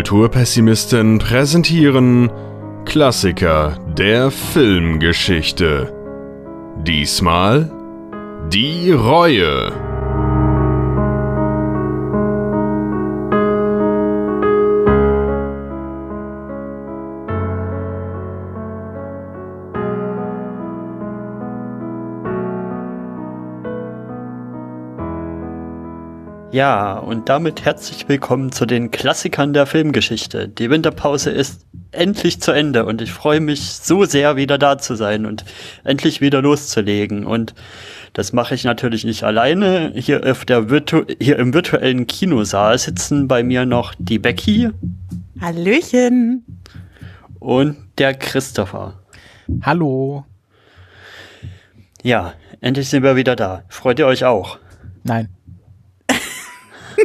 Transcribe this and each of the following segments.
Kulturpessimisten präsentieren Klassiker der Filmgeschichte. Diesmal die Reue. Ja, und damit herzlich willkommen zu den Klassikern der Filmgeschichte. Die Winterpause ist endlich zu Ende und ich freue mich so sehr, wieder da zu sein und endlich wieder loszulegen. Und das mache ich natürlich nicht alleine. Hier, auf der Virtu hier im virtuellen Kinosaal sitzen bei mir noch die Becky. Hallöchen. Und der Christopher. Hallo. Ja, endlich sind wir wieder da. Freut ihr euch auch? Nein.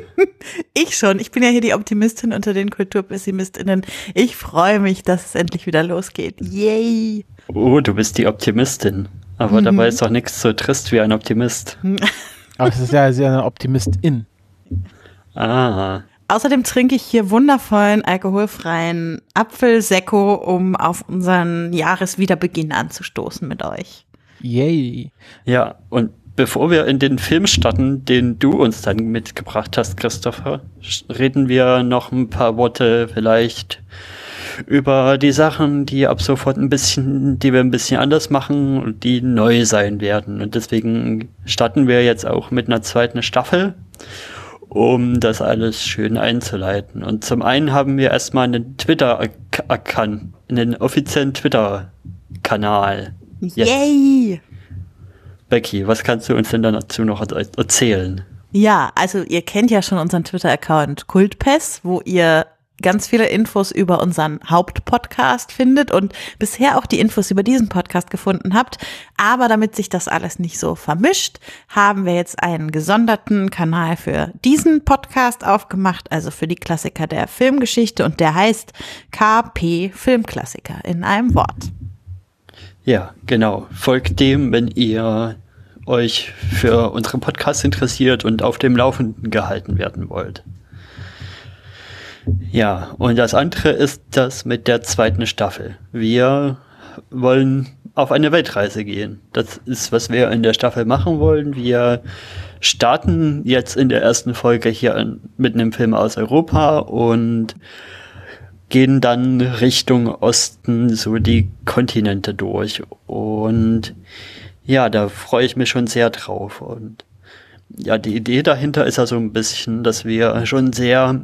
ich schon. Ich bin ja hier die Optimistin unter den KulturpessimistInnen. Ich freue mich, dass es endlich wieder losgeht. Yay! Oh, du bist die Optimistin. Aber mhm. dabei ist doch nichts so trist wie ein Optimist. Aber es ist ja, sie eine Optimistin. Ah. Außerdem trinke ich hier wundervollen alkoholfreien Apfelsekko, um auf unseren Jahreswiederbeginn anzustoßen mit euch. Yay. Ja, und bevor wir in den Film starten, den du uns dann mitgebracht hast, Christopher, reden wir noch ein paar Worte vielleicht über die Sachen, die ab sofort ein bisschen, die wir ein bisschen anders machen und die neu sein werden. Und deswegen starten wir jetzt auch mit einer zweiten Staffel, um das alles schön einzuleiten. Und zum einen haben wir erstmal einen Twitter-Account, einen offiziellen Twitter-Kanal. Yay! Becky, was kannst du uns denn dazu noch erzählen? Ja, also ihr kennt ja schon unseren Twitter-Account Kultpes, wo ihr ganz viele Infos über unseren Hauptpodcast findet und bisher auch die Infos über diesen Podcast gefunden habt. Aber damit sich das alles nicht so vermischt, haben wir jetzt einen gesonderten Kanal für diesen Podcast aufgemacht, also für die Klassiker der Filmgeschichte und der heißt KP Filmklassiker in einem Wort. Ja, genau. Folgt dem, wenn ihr euch für unseren Podcast interessiert und auf dem Laufenden gehalten werden wollt. Ja, und das andere ist das mit der zweiten Staffel. Wir wollen auf eine Weltreise gehen. Das ist, was wir in der Staffel machen wollen. Wir starten jetzt in der ersten Folge hier mit einem Film aus Europa und gehen dann Richtung Osten so die Kontinente durch. Und ja, da freue ich mich schon sehr drauf. Und ja, die Idee dahinter ist ja so ein bisschen, dass wir schon sehr,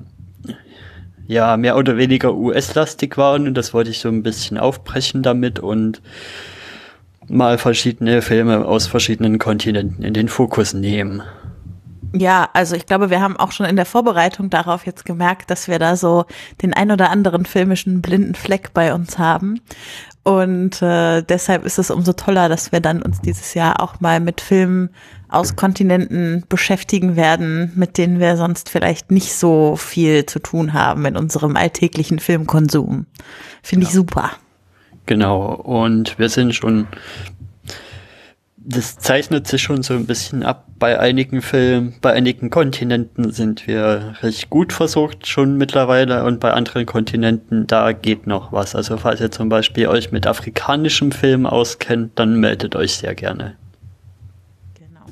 ja, mehr oder weniger US-lastig waren und das wollte ich so ein bisschen aufbrechen damit und mal verschiedene Filme aus verschiedenen Kontinenten in den Fokus nehmen. Ja, also ich glaube, wir haben auch schon in der Vorbereitung darauf jetzt gemerkt, dass wir da so den ein oder anderen filmischen blinden Fleck bei uns haben. Und äh, deshalb ist es umso toller, dass wir dann uns dieses Jahr auch mal mit Filmen aus Kontinenten beschäftigen werden, mit denen wir sonst vielleicht nicht so viel zu tun haben in unserem alltäglichen Filmkonsum. Finde ja. ich super. Genau, und wir sind schon das zeichnet sich schon so ein bisschen ab. Bei einigen Filmen, bei einigen Kontinenten sind wir recht gut versorgt schon mittlerweile und bei anderen Kontinenten, da geht noch was. Also falls ihr zum Beispiel euch mit afrikanischem Film auskennt, dann meldet euch sehr gerne. Genau.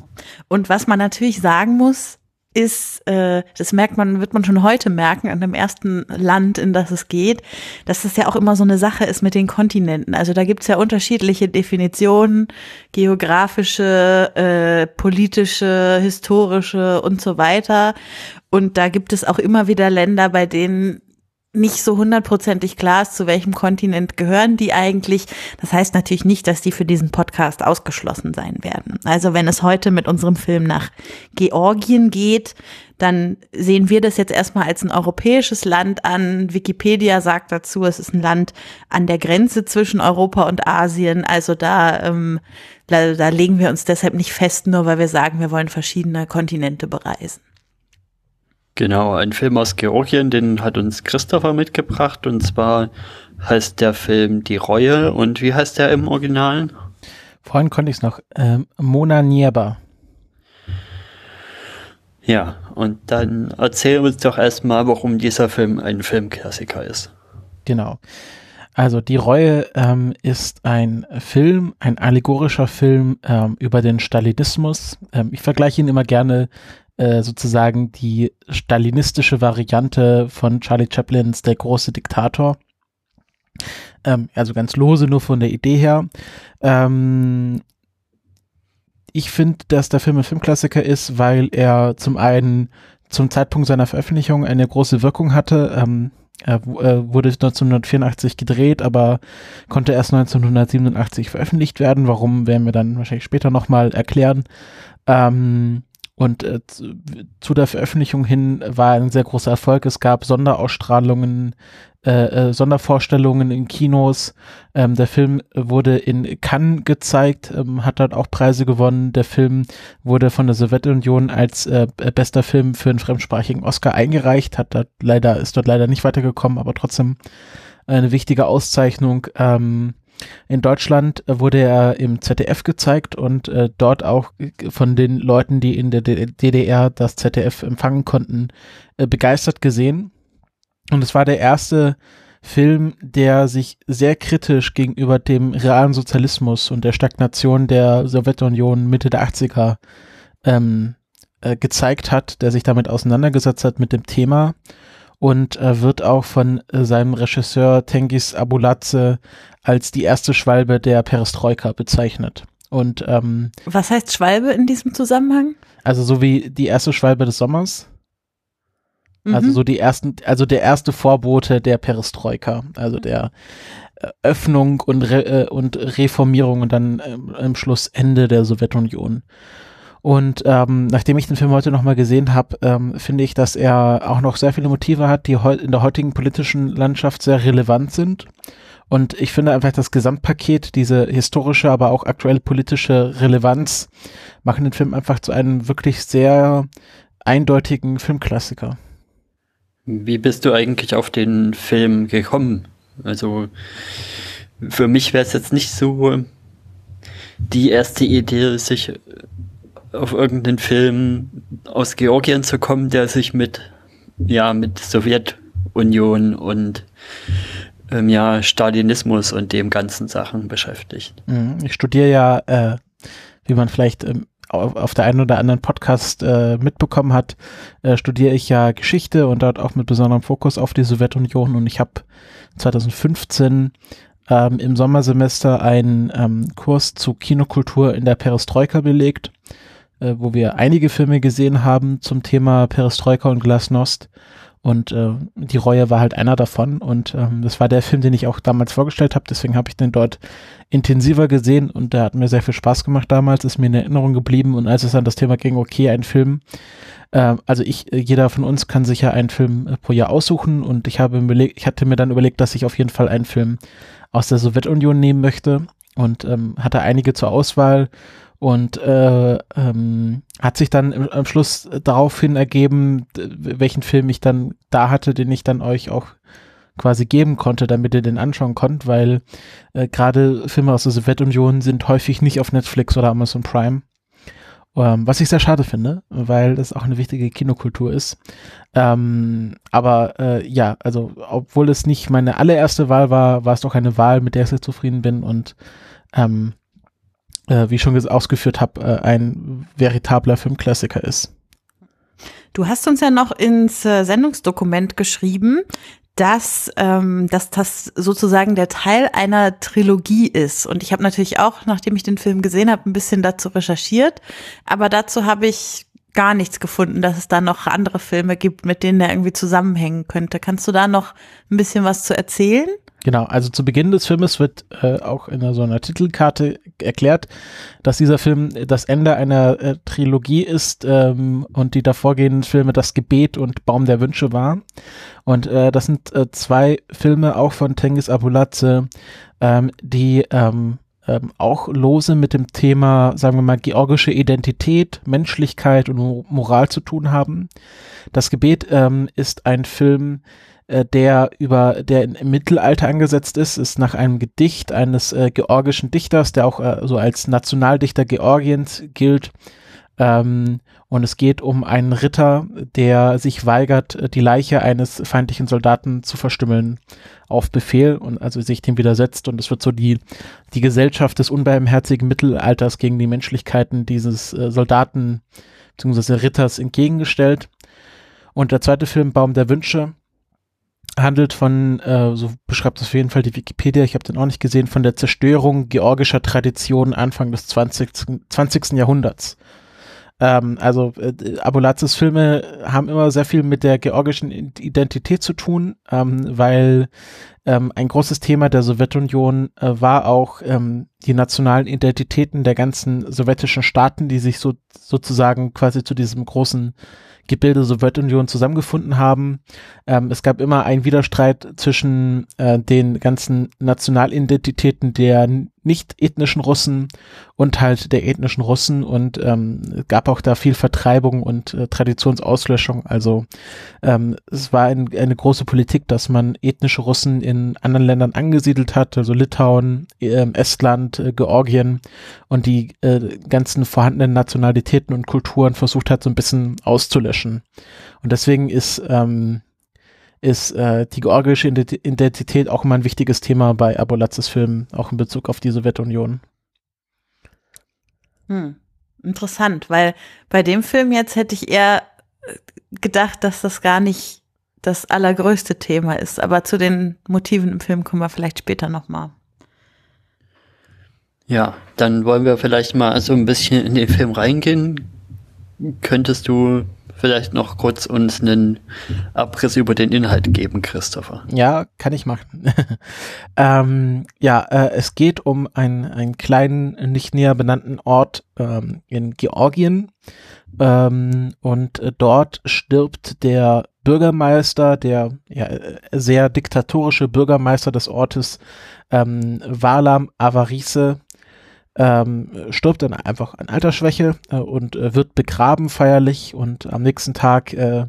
Und was man natürlich sagen muss, ist, äh, das merkt man, wird man schon heute merken, an dem ersten Land, in das es geht, dass das ja auch immer so eine Sache ist mit den Kontinenten. Also da gibt's ja unterschiedliche Definitionen, geografische, äh, politische, historische und so weiter. Und da gibt es auch immer wieder Länder, bei denen nicht so hundertprozentig klar ist, zu welchem Kontinent gehören die eigentlich. Das heißt natürlich nicht, dass die für diesen Podcast ausgeschlossen sein werden. Also wenn es heute mit unserem Film nach Georgien geht, dann sehen wir das jetzt erstmal als ein europäisches Land an. Wikipedia sagt dazu, es ist ein Land an der Grenze zwischen Europa und Asien. Also da, ähm, da, da legen wir uns deshalb nicht fest, nur weil wir sagen, wir wollen verschiedene Kontinente bereisen. Genau, ein Film aus Georgien, den hat uns Christopher mitgebracht und zwar heißt der Film Die Reue und wie heißt der im Original? Vorhin konnte ich es noch, ähm, Mona Nierba. Ja, und dann erzähl uns doch erstmal, warum dieser Film ein Filmklassiker ist. Genau. Also die Reue ähm, ist ein Film, ein allegorischer Film ähm, über den Stalinismus. Ähm, ich vergleiche ihn immer gerne äh, sozusagen die stalinistische Variante von Charlie Chaplins Der große Diktator. Ähm, also ganz lose, nur von der Idee her. Ähm, ich finde, dass der Film ein Filmklassiker ist, weil er zum einen zum Zeitpunkt seiner Veröffentlichung eine große Wirkung hatte. Ähm, er äh, wurde 1984 gedreht, aber konnte erst 1987 veröffentlicht werden. Warum werden wir dann wahrscheinlich später nochmal erklären. Ähm, und äh, zu, zu der Veröffentlichung hin war ein sehr großer Erfolg. Es gab Sonderausstrahlungen äh, äh, Sondervorstellungen in Kinos. Ähm, der Film wurde in Cannes gezeigt, ähm, hat dort auch Preise gewonnen. Der Film wurde von der Sowjetunion als äh, bester Film für einen fremdsprachigen Oscar eingereicht, hat dort leider, ist dort leider nicht weitergekommen, aber trotzdem eine wichtige Auszeichnung. Ähm, in Deutschland wurde er im ZDF gezeigt und äh, dort auch von den Leuten, die in der DDR das ZDF empfangen konnten, äh, begeistert gesehen. Und es war der erste Film, der sich sehr kritisch gegenüber dem realen Sozialismus und der Stagnation der Sowjetunion Mitte der 80er ähm, äh, gezeigt hat, der sich damit auseinandergesetzt hat mit dem Thema und äh, wird auch von äh, seinem Regisseur Tengis Abuladze als die erste Schwalbe der Perestroika bezeichnet. Und ähm, was heißt Schwalbe in diesem Zusammenhang? Also so wie die erste Schwalbe des Sommers. Also mhm. so die ersten, also der erste Vorbote der Perestroika, also mhm. der äh, Öffnung und, Re, äh, und Reformierung und dann ähm, im Schluss Ende der Sowjetunion. Und ähm, nachdem ich den Film heute nochmal gesehen habe, ähm, finde ich, dass er auch noch sehr viele Motive hat, die in der heutigen politischen Landschaft sehr relevant sind. Und ich finde einfach das Gesamtpaket, diese historische, aber auch aktuelle politische Relevanz, machen den Film einfach zu einem wirklich sehr eindeutigen Filmklassiker. Wie bist du eigentlich auf den Film gekommen? Also für mich wäre es jetzt nicht so die erste Idee, sich auf irgendeinen Film aus Georgien zu kommen, der sich mit ja mit Sowjetunion und ähm, ja Stalinismus und dem ganzen Sachen beschäftigt. Mhm. Ich studiere ja, äh, wie man vielleicht ähm, auf, auf der einen oder anderen Podcast äh, mitbekommen hat, äh, studiere ich ja Geschichte und dort auch mit besonderem Fokus auf die Sowjetunion und ich habe 2015 ähm, im Sommersemester einen ähm, Kurs zu Kinokultur in der Perestroika belegt, äh, wo wir einige Filme gesehen haben zum Thema Perestroika und Glasnost und äh, die Reue war halt einer davon. Und ähm, das war der Film, den ich auch damals vorgestellt habe. Deswegen habe ich den dort intensiver gesehen und der hat mir sehr viel Spaß gemacht damals, ist mir in Erinnerung geblieben. Und als es an das Thema ging, okay, ein Film, äh, also ich, äh, jeder von uns kann sich ja einen Film äh, pro Jahr aussuchen und ich habe überlegt, ich hatte mir dann überlegt, dass ich auf jeden Fall einen Film aus der Sowjetunion nehmen möchte und ähm, hatte einige zur Auswahl und äh, ähm, hat sich dann im, am Schluss daraufhin ergeben, welchen Film ich dann da hatte, den ich dann euch auch quasi geben konnte, damit ihr den anschauen konnt, weil äh, gerade Filme aus der Sowjetunion sind häufig nicht auf Netflix oder Amazon Prime. Ähm, was ich sehr schade finde, weil das auch eine wichtige Kinokultur ist. Ähm, aber äh, ja, also obwohl es nicht meine allererste Wahl war, war es doch eine Wahl, mit der ich sehr zufrieden bin und ähm, äh, wie ich schon ausgeführt habe, äh, ein veritabler Filmklassiker ist. Du hast uns ja noch ins äh, Sendungsdokument geschrieben, dass, ähm, dass das sozusagen der Teil einer Trilogie ist. Und ich habe natürlich auch, nachdem ich den Film gesehen habe, ein bisschen dazu recherchiert. Aber dazu habe ich gar nichts gefunden, dass es da noch andere Filme gibt, mit denen er irgendwie zusammenhängen könnte. Kannst du da noch ein bisschen was zu erzählen? Genau, also zu Beginn des Filmes wird äh, auch in so einer Titelkarte erklärt, dass dieser Film das Ende einer äh, Trilogie ist ähm, und die davorgehenden Filme Das Gebet und Baum der Wünsche waren. Und äh, das sind äh, zwei Filme auch von Tengiz Abuladze, ähm, die ähm, ähm, auch lose mit dem Thema, sagen wir mal, georgische Identität, Menschlichkeit und Moral zu tun haben. Das Gebet ähm, ist ein Film, äh, der über der im Mittelalter angesetzt ist, ist nach einem Gedicht eines äh, georgischen Dichters, der auch äh, so als Nationaldichter Georgiens gilt, Ähm, und es geht um einen Ritter, der sich weigert, die Leiche eines feindlichen Soldaten zu verstümmeln auf Befehl und also sich dem widersetzt. Und es wird so die, die Gesellschaft des unbarmherzigen Mittelalters gegen die Menschlichkeiten dieses äh, Soldaten bzw. Ritters entgegengestellt. Und der zweite Film, Baum der Wünsche, handelt von, äh, so beschreibt es auf jeden Fall die Wikipedia, ich habe den auch nicht gesehen, von der Zerstörung georgischer Traditionen Anfang des 20. 20. Jahrhunderts. Ähm, also äh, Abulatses Filme haben immer sehr viel mit der georgischen Identität zu tun, ähm, weil ähm, ein großes Thema der Sowjetunion äh, war auch ähm, die nationalen Identitäten der ganzen sowjetischen Staaten, die sich so sozusagen quasi zu diesem großen Gebilde Sowjetunion zusammengefunden haben. Ähm, es gab immer einen Widerstreit zwischen äh, den ganzen Nationalidentitäten der nicht ethnischen Russen und halt der ethnischen Russen und ähm, gab auch da viel Vertreibung und äh, Traditionsauslöschung. Also ähm, es war ein, eine große Politik, dass man ethnische Russen in anderen Ländern angesiedelt hat, also Litauen, äh, Estland, äh, Georgien und die äh, ganzen vorhandenen Nationalitäten und Kulturen versucht hat, so ein bisschen auszulöschen. Und deswegen ist ähm, ist äh, die georgische Identität auch immer ein wichtiges Thema bei Abolatzes Filmen, auch in Bezug auf die Sowjetunion. Hm. Interessant, weil bei dem Film jetzt hätte ich eher äh, gedacht, dass das gar nicht das allergrößte Thema ist. Aber zu den Motiven im Film kommen wir vielleicht später nochmal. Ja, dann wollen wir vielleicht mal so ein bisschen in den Film reingehen. Könntest du vielleicht noch kurz uns einen Abriss über den Inhalt geben, Christopher? Ja, kann ich machen. ähm, ja, äh, es geht um einen, einen kleinen, nicht näher benannten Ort ähm, in Georgien. Ähm, und äh, dort stirbt der Bürgermeister, der ja, sehr diktatorische Bürgermeister des Ortes, ähm, Valam Avarise, ähm, stirbt dann einfach an Altersschwäche äh, und äh, wird begraben feierlich und am nächsten Tag äh,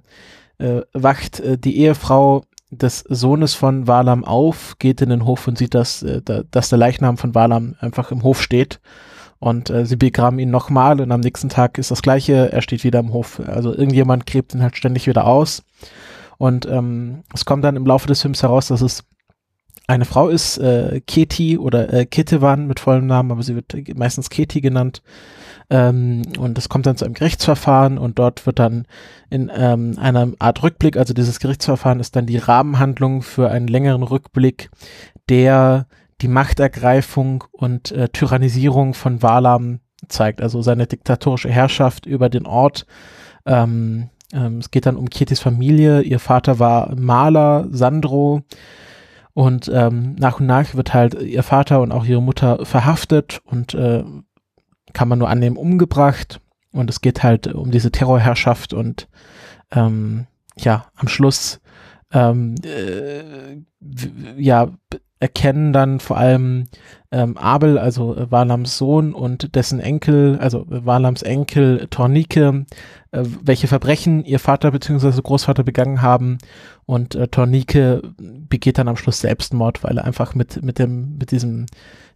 äh wacht äh, die Ehefrau des Sohnes von Walam auf, geht in den Hof und sieht, dass, äh, dass der Leichnam von Walam einfach im Hof steht. Und sie begraben ihn nochmal und am nächsten Tag ist das gleiche, er steht wieder im Hof. Also irgendjemand gräbt ihn halt ständig wieder aus. Und ähm, es kommt dann im Laufe des Films heraus, dass es eine Frau ist, äh, Keti oder äh, Ketevan mit vollem Namen, aber sie wird meistens Keti genannt. Ähm, und es kommt dann zu einem Gerichtsverfahren und dort wird dann in ähm, einer Art Rückblick, also dieses Gerichtsverfahren ist dann die Rahmenhandlung für einen längeren Rückblick, der die Machtergreifung und äh, Tyrannisierung von Walam zeigt, also seine diktatorische Herrschaft über den Ort. Ähm, ähm, es geht dann um Ketis Familie. Ihr Vater war Maler, Sandro. Und ähm, nach und nach wird halt ihr Vater und auch ihre Mutter verhaftet und äh, kann man nur annehmen umgebracht. Und es geht halt um diese Terrorherrschaft und ähm, ja, am Schluss ähm, äh, ja, erkennen dann vor allem ähm, Abel, also äh, Walams Sohn und dessen Enkel, also äh, Walams Enkel Tornike, äh, welche Verbrechen ihr Vater bzw. Großvater begangen haben und äh, Tornike begeht dann am Schluss Selbstmord, weil er einfach mit mit dem mit diesem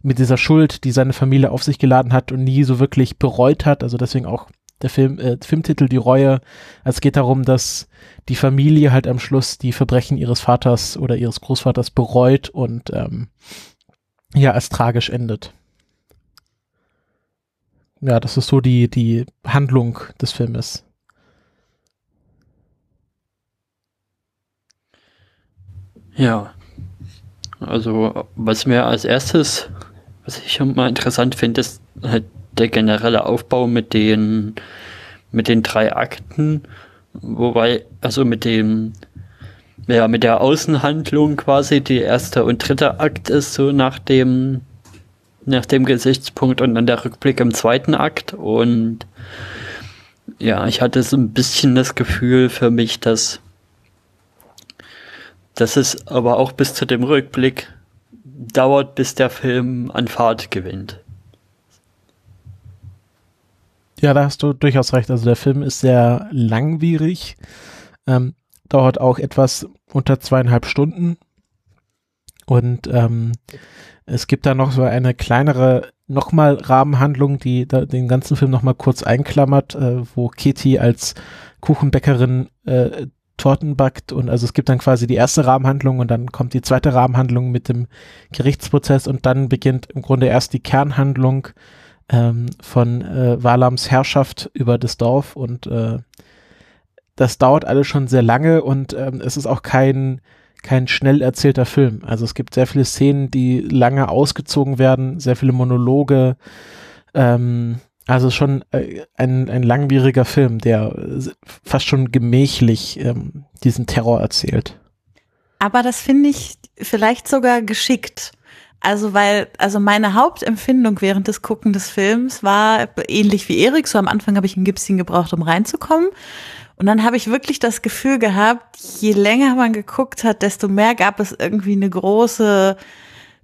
mit dieser Schuld, die seine Familie auf sich geladen hat und nie so wirklich bereut hat, also deswegen auch der Film, äh, Filmtitel Die Reue. Es geht darum, dass die Familie halt am Schluss die Verbrechen ihres Vaters oder ihres Großvaters bereut und ähm, ja, als tragisch endet. Ja, das ist so die, die Handlung des Filmes. Ja, also was mir als erstes, was ich mal interessant finde, ist halt der generelle Aufbau mit den, mit den drei Akten, wobei, also mit dem, ja, mit der Außenhandlung quasi, die erste und dritte Akt ist so nach dem, nach dem Gesichtspunkt und dann der Rückblick im zweiten Akt und ja, ich hatte so ein bisschen das Gefühl für mich, dass, dass es aber auch bis zu dem Rückblick dauert, bis der Film an Fahrt gewinnt. Ja, da hast du durchaus recht. Also der Film ist sehr langwierig, ähm, dauert auch etwas unter zweieinhalb Stunden. Und ähm, es gibt da noch so eine kleinere nochmal Rahmenhandlung, die da den ganzen Film nochmal kurz einklammert, äh, wo Kitty als Kuchenbäckerin äh, Torten backt und also es gibt dann quasi die erste Rahmenhandlung und dann kommt die zweite Rahmenhandlung mit dem Gerichtsprozess und dann beginnt im Grunde erst die Kernhandlung ähm, von äh, Walams Herrschaft über das Dorf und äh, das dauert alles schon sehr lange und ähm, es ist auch kein kein schnell erzählter Film. Also es gibt sehr viele Szenen, die lange ausgezogen werden, sehr viele Monologe. Ähm, also schon äh, ein, ein langwieriger Film, der fast schon gemächlich ähm, diesen Terror erzählt. Aber das finde ich vielleicht sogar geschickt. Also weil, also meine Hauptempfindung während des Gucken des Films war ähnlich wie Erik. So am Anfang habe ich ein Gipschen gebraucht, um reinzukommen. Und dann habe ich wirklich das Gefühl gehabt, je länger man geguckt hat, desto mehr gab es irgendwie eine große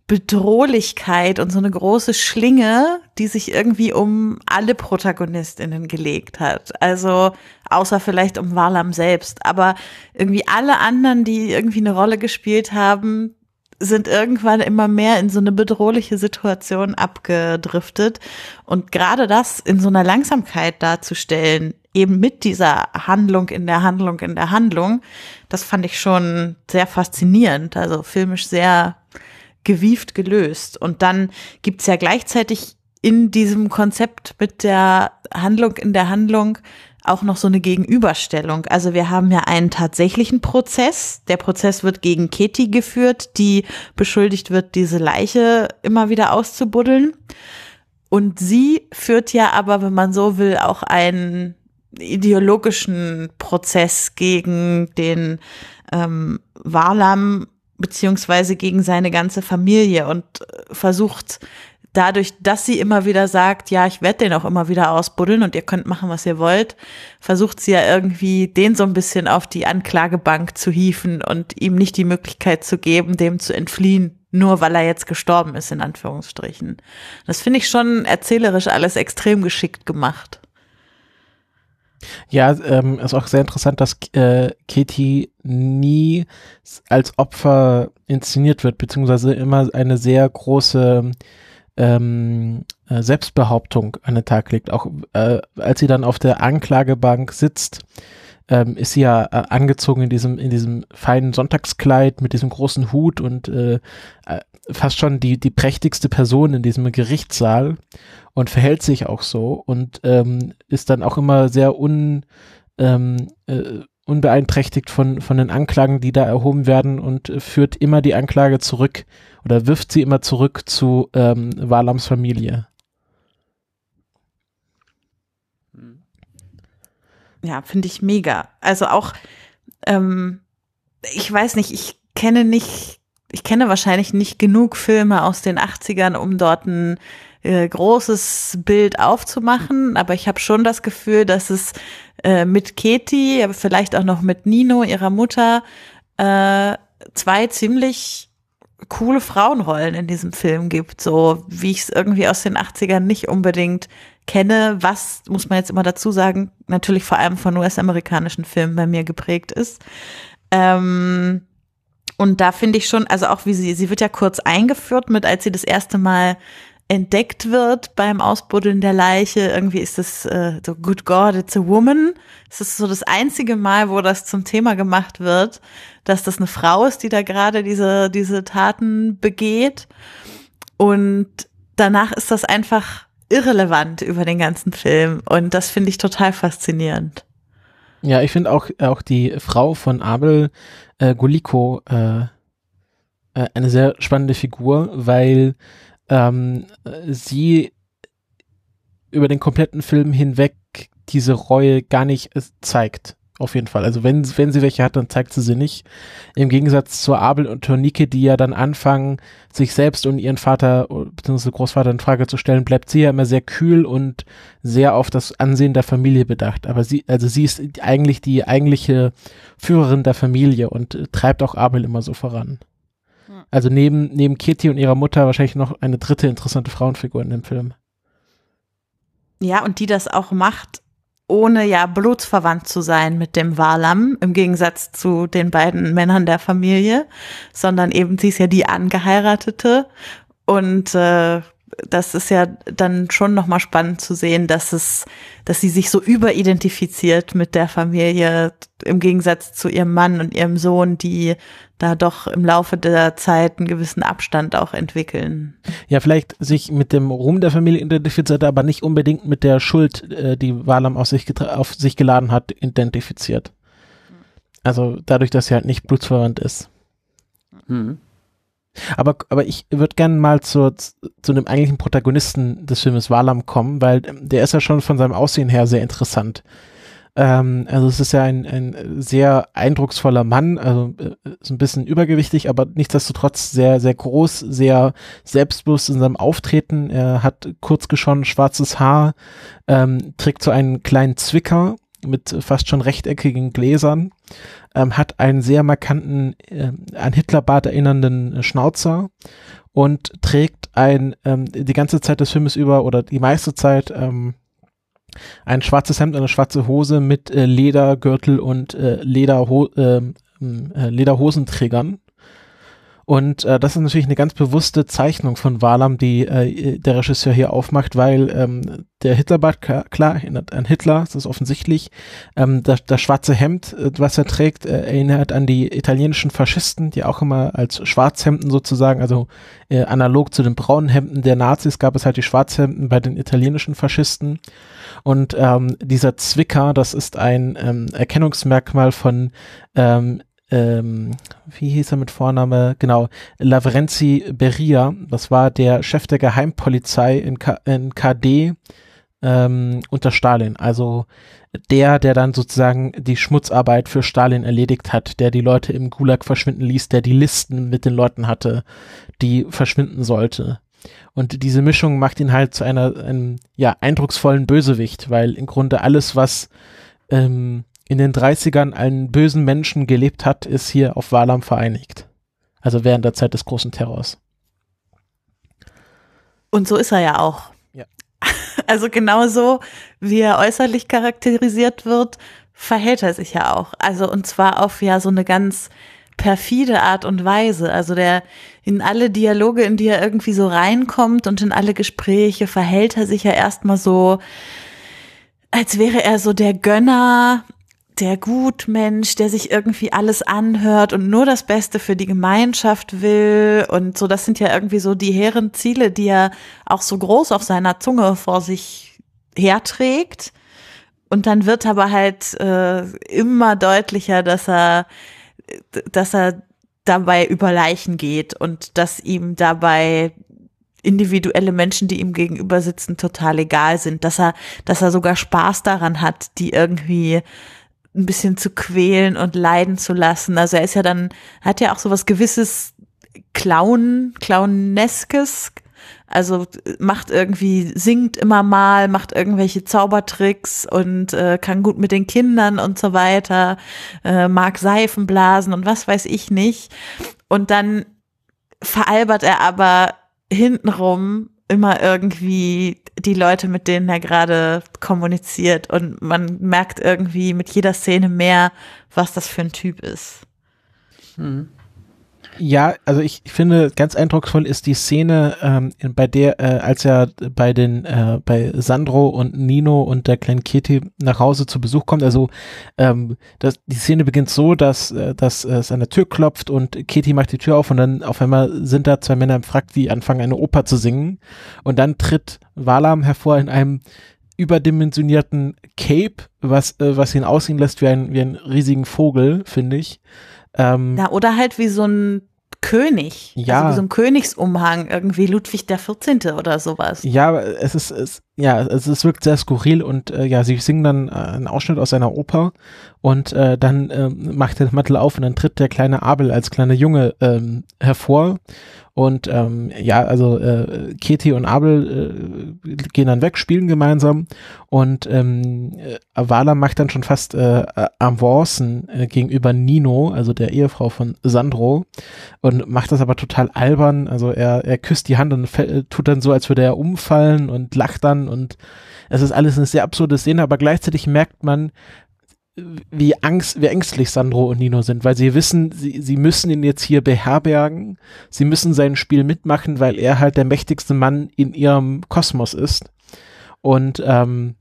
Bedrohlichkeit und so eine große Schlinge, die sich irgendwie um alle Protagonistinnen gelegt hat. Also außer vielleicht um Walam selbst. Aber irgendwie alle anderen, die irgendwie eine Rolle gespielt haben, sind irgendwann immer mehr in so eine bedrohliche Situation abgedriftet. Und gerade das in so einer Langsamkeit darzustellen, eben mit dieser Handlung in der Handlung in der Handlung, das fand ich schon sehr faszinierend. Also filmisch sehr gewieft gelöst. Und dann gibt's ja gleichzeitig in diesem Konzept mit der Handlung in der Handlung auch noch so eine Gegenüberstellung. Also wir haben ja einen tatsächlichen Prozess. Der Prozess wird gegen Katie geführt, die beschuldigt wird, diese Leiche immer wieder auszubuddeln. Und sie führt ja aber, wenn man so will, auch einen ideologischen Prozess gegen den ähm, Warlam beziehungsweise gegen seine ganze Familie und äh, versucht dadurch, dass sie immer wieder sagt, ja, ich werde den auch immer wieder ausbuddeln und ihr könnt machen, was ihr wollt, versucht sie ja irgendwie, den so ein bisschen auf die Anklagebank zu hieven und ihm nicht die Möglichkeit zu geben, dem zu entfliehen, nur weil er jetzt gestorben ist, in Anführungsstrichen. Das finde ich schon erzählerisch alles extrem geschickt gemacht. Ja, ähm, ist auch sehr interessant, dass äh, Katie nie als Opfer inszeniert wird, beziehungsweise immer eine sehr große ähm, äh, Selbstbehauptung an den Tag legt. Auch äh, als sie dann auf der Anklagebank sitzt, ähm, ist sie ja äh, angezogen in diesem, in diesem feinen Sonntagskleid mit diesem großen Hut und äh, äh, fast schon die, die prächtigste Person in diesem Gerichtssaal und verhält sich auch so und ähm, ist dann auch immer sehr un, ähm, äh, unbeeinträchtigt von, von den Anklagen, die da erhoben werden und führt immer die Anklage zurück oder wirft sie immer zurück zu ähm, Walams Familie. Ja, finde ich mega. Also auch, ähm, ich weiß nicht, ich kenne nicht, ich kenne wahrscheinlich nicht genug Filme aus den 80ern, um dort ein äh, großes Bild aufzumachen, aber ich habe schon das Gefühl, dass es äh, mit Katie, aber vielleicht auch noch mit Nino, ihrer Mutter, äh, zwei ziemlich coole Frauenrollen in diesem Film gibt, so wie ich es irgendwie aus den 80ern nicht unbedingt kenne, was, muss man jetzt immer dazu sagen, natürlich vor allem von US-amerikanischen Filmen bei mir geprägt ist. Ähm, und da finde ich schon, also auch wie sie, sie wird ja kurz eingeführt mit, als sie das erste Mal entdeckt wird beim Ausbuddeln der Leiche. Irgendwie ist das äh, so, good God, it's a woman. Es ist so das einzige Mal, wo das zum Thema gemacht wird, dass das eine Frau ist, die da gerade diese, diese Taten begeht. Und danach ist das einfach irrelevant über den ganzen Film. Und das finde ich total faszinierend. Ja, ich finde auch, auch die Frau von Abel äh, Guliko äh, äh, eine sehr spannende Figur, weil ähm, sie über den kompletten Film hinweg diese Reue gar nicht äh, zeigt. Auf jeden Fall. Also wenn, wenn sie welche hat, dann zeigt sie sie nicht. Im Gegensatz zu Abel und Tornike, die ja dann anfangen, sich selbst und ihren Vater bzw. Großvater in Frage zu stellen, bleibt sie ja immer sehr kühl und sehr auf das Ansehen der Familie bedacht. Aber sie, also sie ist eigentlich die eigentliche Führerin der Familie und äh, treibt auch Abel immer so voran. Also neben, neben Kitty und ihrer Mutter wahrscheinlich noch eine dritte interessante Frauenfigur in dem Film. Ja, und die das auch macht, ohne ja blutsverwandt zu sein mit dem Walam, im Gegensatz zu den beiden Männern der Familie, sondern eben sie ist ja die Angeheiratete und äh, das ist ja dann schon nochmal spannend zu sehen, dass es, dass sie sich so überidentifiziert mit der Familie im Gegensatz zu ihrem Mann und ihrem Sohn, die da doch im Laufe der Zeit einen gewissen Abstand auch entwickeln. Ja, vielleicht sich mit dem Ruhm der Familie identifiziert, aber nicht unbedingt mit der Schuld, äh, die Walam auf sich, auf sich geladen hat, identifiziert. Also dadurch, dass sie halt nicht blutsverwandt ist. Mhm. Aber, aber ich würde gerne mal zu, zu dem eigentlichen Protagonisten des Filmes Walam kommen, weil der ist ja schon von seinem Aussehen her sehr interessant. Ähm, also es ist ja ein, ein sehr eindrucksvoller Mann, also äh, ist ein bisschen übergewichtig, aber nichtsdestotrotz sehr, sehr groß, sehr selbstbewusst in seinem Auftreten. Er hat kurz geschoren schwarzes Haar, ähm, trägt so einen kleinen Zwicker mit fast schon rechteckigen Gläsern ähm, hat einen sehr markanten, äh, an Hitlerbart erinnernden Schnauzer und trägt ein, ähm, die ganze Zeit des Filmes über oder die meiste Zeit ähm, ein schwarzes Hemd, eine schwarze Hose mit äh, Ledergürtel und äh, Lederho ähm, äh, Lederhosenträgern. Und äh, das ist natürlich eine ganz bewusste Zeichnung von Walam, die äh, der Regisseur hier aufmacht, weil ähm, der Hitlerbart, klar, erinnert an Hitler, das ist offensichtlich. Ähm, das, das schwarze Hemd, äh, was er trägt, äh, erinnert an die italienischen Faschisten, die auch immer als Schwarzhemden sozusagen, also äh, analog zu den braunen Hemden der Nazis gab es halt die Schwarzhemden bei den italienischen Faschisten. Und ähm, dieser Zwicker, das ist ein ähm, Erkennungsmerkmal von ähm, ähm, wie hieß er mit Vorname? Genau, Lavrenzi Beria, das war der Chef der Geheimpolizei in, K in KD ähm, unter Stalin. Also der, der dann sozusagen die Schmutzarbeit für Stalin erledigt hat, der die Leute im Gulag verschwinden ließ, der die Listen mit den Leuten hatte, die verschwinden sollte. Und diese Mischung macht ihn halt zu einer, einem, ja, eindrucksvollen Bösewicht, weil im Grunde alles, was ähm, in den 30ern einen bösen Menschen gelebt hat, ist hier auf Walam vereinigt. Also während der Zeit des großen Terrors. Und so ist er ja auch. Ja. Also genauso, wie er äußerlich charakterisiert wird, verhält er sich ja auch. Also und zwar auf ja so eine ganz perfide Art und Weise. Also der in alle Dialoge, in die er irgendwie so reinkommt und in alle Gespräche verhält er sich ja erstmal so, als wäre er so der Gönner, der Gutmensch, der sich irgendwie alles anhört und nur das Beste für die Gemeinschaft will und so, das sind ja irgendwie so die hehren Ziele, die er auch so groß auf seiner Zunge vor sich herträgt. Und dann wird aber halt äh, immer deutlicher, dass er, dass er dabei über Leichen geht und dass ihm dabei individuelle Menschen, die ihm gegenüber sitzen, total egal sind, dass er, dass er sogar Spaß daran hat, die irgendwie ein bisschen zu quälen und leiden zu lassen. Also er ist ja dann, hat ja auch so was gewisses Clown, Clowneskes. Also macht irgendwie, singt immer mal, macht irgendwelche Zaubertricks und äh, kann gut mit den Kindern und so weiter, äh, mag Seifen blasen und was weiß ich nicht. Und dann veralbert er aber hintenrum immer irgendwie die Leute, mit denen er gerade kommuniziert und man merkt irgendwie mit jeder Szene mehr, was das für ein Typ ist. Hm. Ja, also ich finde, ganz eindrucksvoll ist die Szene, ähm, bei der, äh, als er bei den, äh, bei Sandro und Nino und der kleinen Kitty nach Hause zu Besuch kommt. Also ähm, das, die Szene beginnt so, dass, äh, dass es an der Tür klopft und Kitty macht die Tür auf und dann auf einmal sind da zwei Männer im Frack, die anfangen, eine Oper zu singen. Und dann tritt Walam hervor in einem überdimensionierten Cape, was, äh, was ihn aussehen lässt wie, ein, wie einen riesigen Vogel, finde ich. Ähm, ja, oder halt wie so ein König. Ja. Also wie so ein Königsumhang, irgendwie Ludwig der 14. oder sowas. Ja, es ist, es, ja, es, es wirkt sehr skurril und äh, ja, sie singen dann äh, einen Ausschnitt aus einer Oper und äh, dann äh, macht der Mantel auf und dann tritt der kleine Abel als kleiner Junge ähm, hervor und ähm, ja, also äh, Keti und Abel äh, gehen dann weg, spielen gemeinsam und ähm, Avala macht dann schon fast äh, Avancen äh, gegenüber Nino, also der Ehefrau von Sandro und macht das aber total albern. Also er, er küsst die Hand und tut dann so, als würde er umfallen und lacht dann und es ist alles eine sehr absurde Szene, aber gleichzeitig merkt man, wie Angst, wie ängstlich Sandro und Nino sind, weil sie wissen, sie, sie müssen ihn jetzt hier beherbergen, sie müssen sein Spiel mitmachen, weil er halt der mächtigste Mann in ihrem Kosmos ist. Und ähm,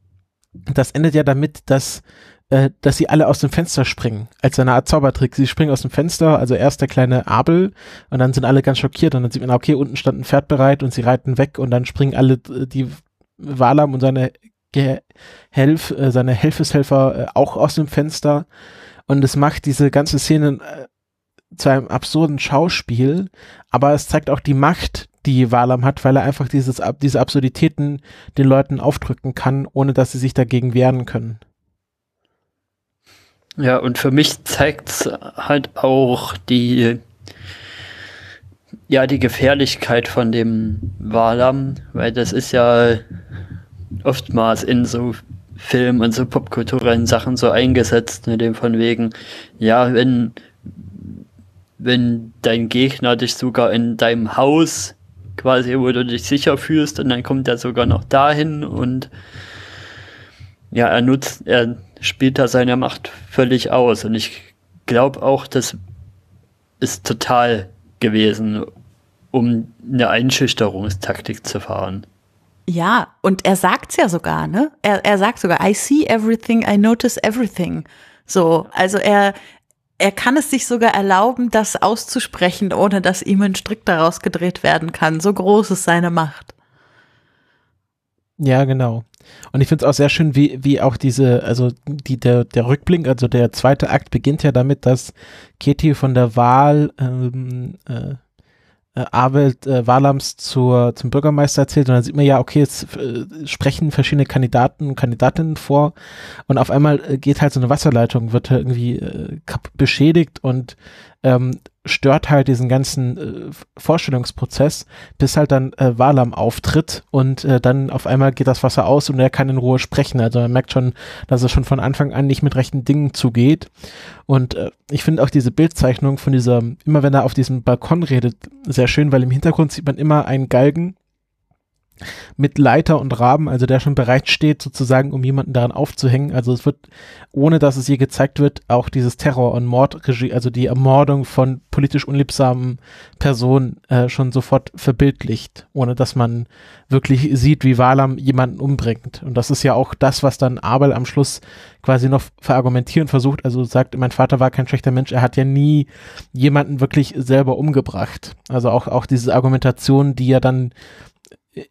das endet ja damit, dass äh, dass sie alle aus dem Fenster springen, als eine Art Zaubertrick. Sie springen aus dem Fenster, also erst der kleine Abel und dann sind alle ganz schockiert und dann sieht man, okay, unten stand ein Pferd bereit und sie reiten weg und dann springen alle äh, die Walam und seine Helf, äh, seine Helfeshelfer äh, auch aus dem Fenster und es macht diese ganze Szene äh, zu einem absurden Schauspiel, aber es zeigt auch die Macht, die Walam hat, weil er einfach dieses, diese Absurditäten den Leuten aufdrücken kann, ohne dass sie sich dagegen wehren können. Ja, und für mich zeigt es halt auch die, ja, die Gefährlichkeit von dem Walam, weil das ist ja oftmals in so Film und so popkulturellen Sachen so eingesetzt, mit dem von wegen, ja, wenn, wenn dein Gegner dich sogar in deinem Haus quasi, wo du dich sicher fühlst, und dann kommt er sogar noch dahin und ja, er nutzt, er spielt da seine Macht völlig aus. Und ich glaube auch, das ist total gewesen, um eine Einschüchterungstaktik zu fahren. Ja, und er sagt's ja sogar, ne? Er, er sagt sogar, I see everything, I notice everything. So, also er, er kann es sich sogar erlauben, das auszusprechen, ohne dass ihm ein Strick daraus gedreht werden kann. So groß ist seine Macht. Ja, genau. Und ich finde es auch sehr schön, wie, wie auch diese, also die, der, der Rückblick, also der zweite Akt beginnt ja damit, dass Katie von der Wahl ähm, äh, äh, äh, Walams zur, zum Bürgermeister erzählt und dann sieht man ja, okay, es äh, sprechen verschiedene Kandidaten und Kandidatinnen vor und auf einmal äh, geht halt so eine Wasserleitung, wird irgendwie äh, beschädigt und ähm, stört halt diesen ganzen äh, Vorstellungsprozess, bis halt dann äh, Walam auftritt und äh, dann auf einmal geht das Wasser aus und er kann in Ruhe sprechen. Also man merkt schon, dass es schon von Anfang an nicht mit rechten Dingen zugeht. Und äh, ich finde auch diese Bildzeichnung von dieser, immer wenn er auf diesem Balkon redet, sehr schön, weil im Hintergrund sieht man immer einen Galgen mit Leiter und Raben, also der schon bereit steht, sozusagen, um jemanden daran aufzuhängen. Also es wird, ohne dass es hier gezeigt wird, auch dieses Terror- und Mordregie, also die Ermordung von politisch unliebsamen Personen äh, schon sofort verbildlicht, ohne dass man wirklich sieht, wie Walam jemanden umbringt. Und das ist ja auch das, was dann Abel am Schluss quasi noch verargumentieren versucht. Also sagt, mein Vater war kein schlechter Mensch, er hat ja nie jemanden wirklich selber umgebracht. Also auch, auch diese Argumentation, die ja dann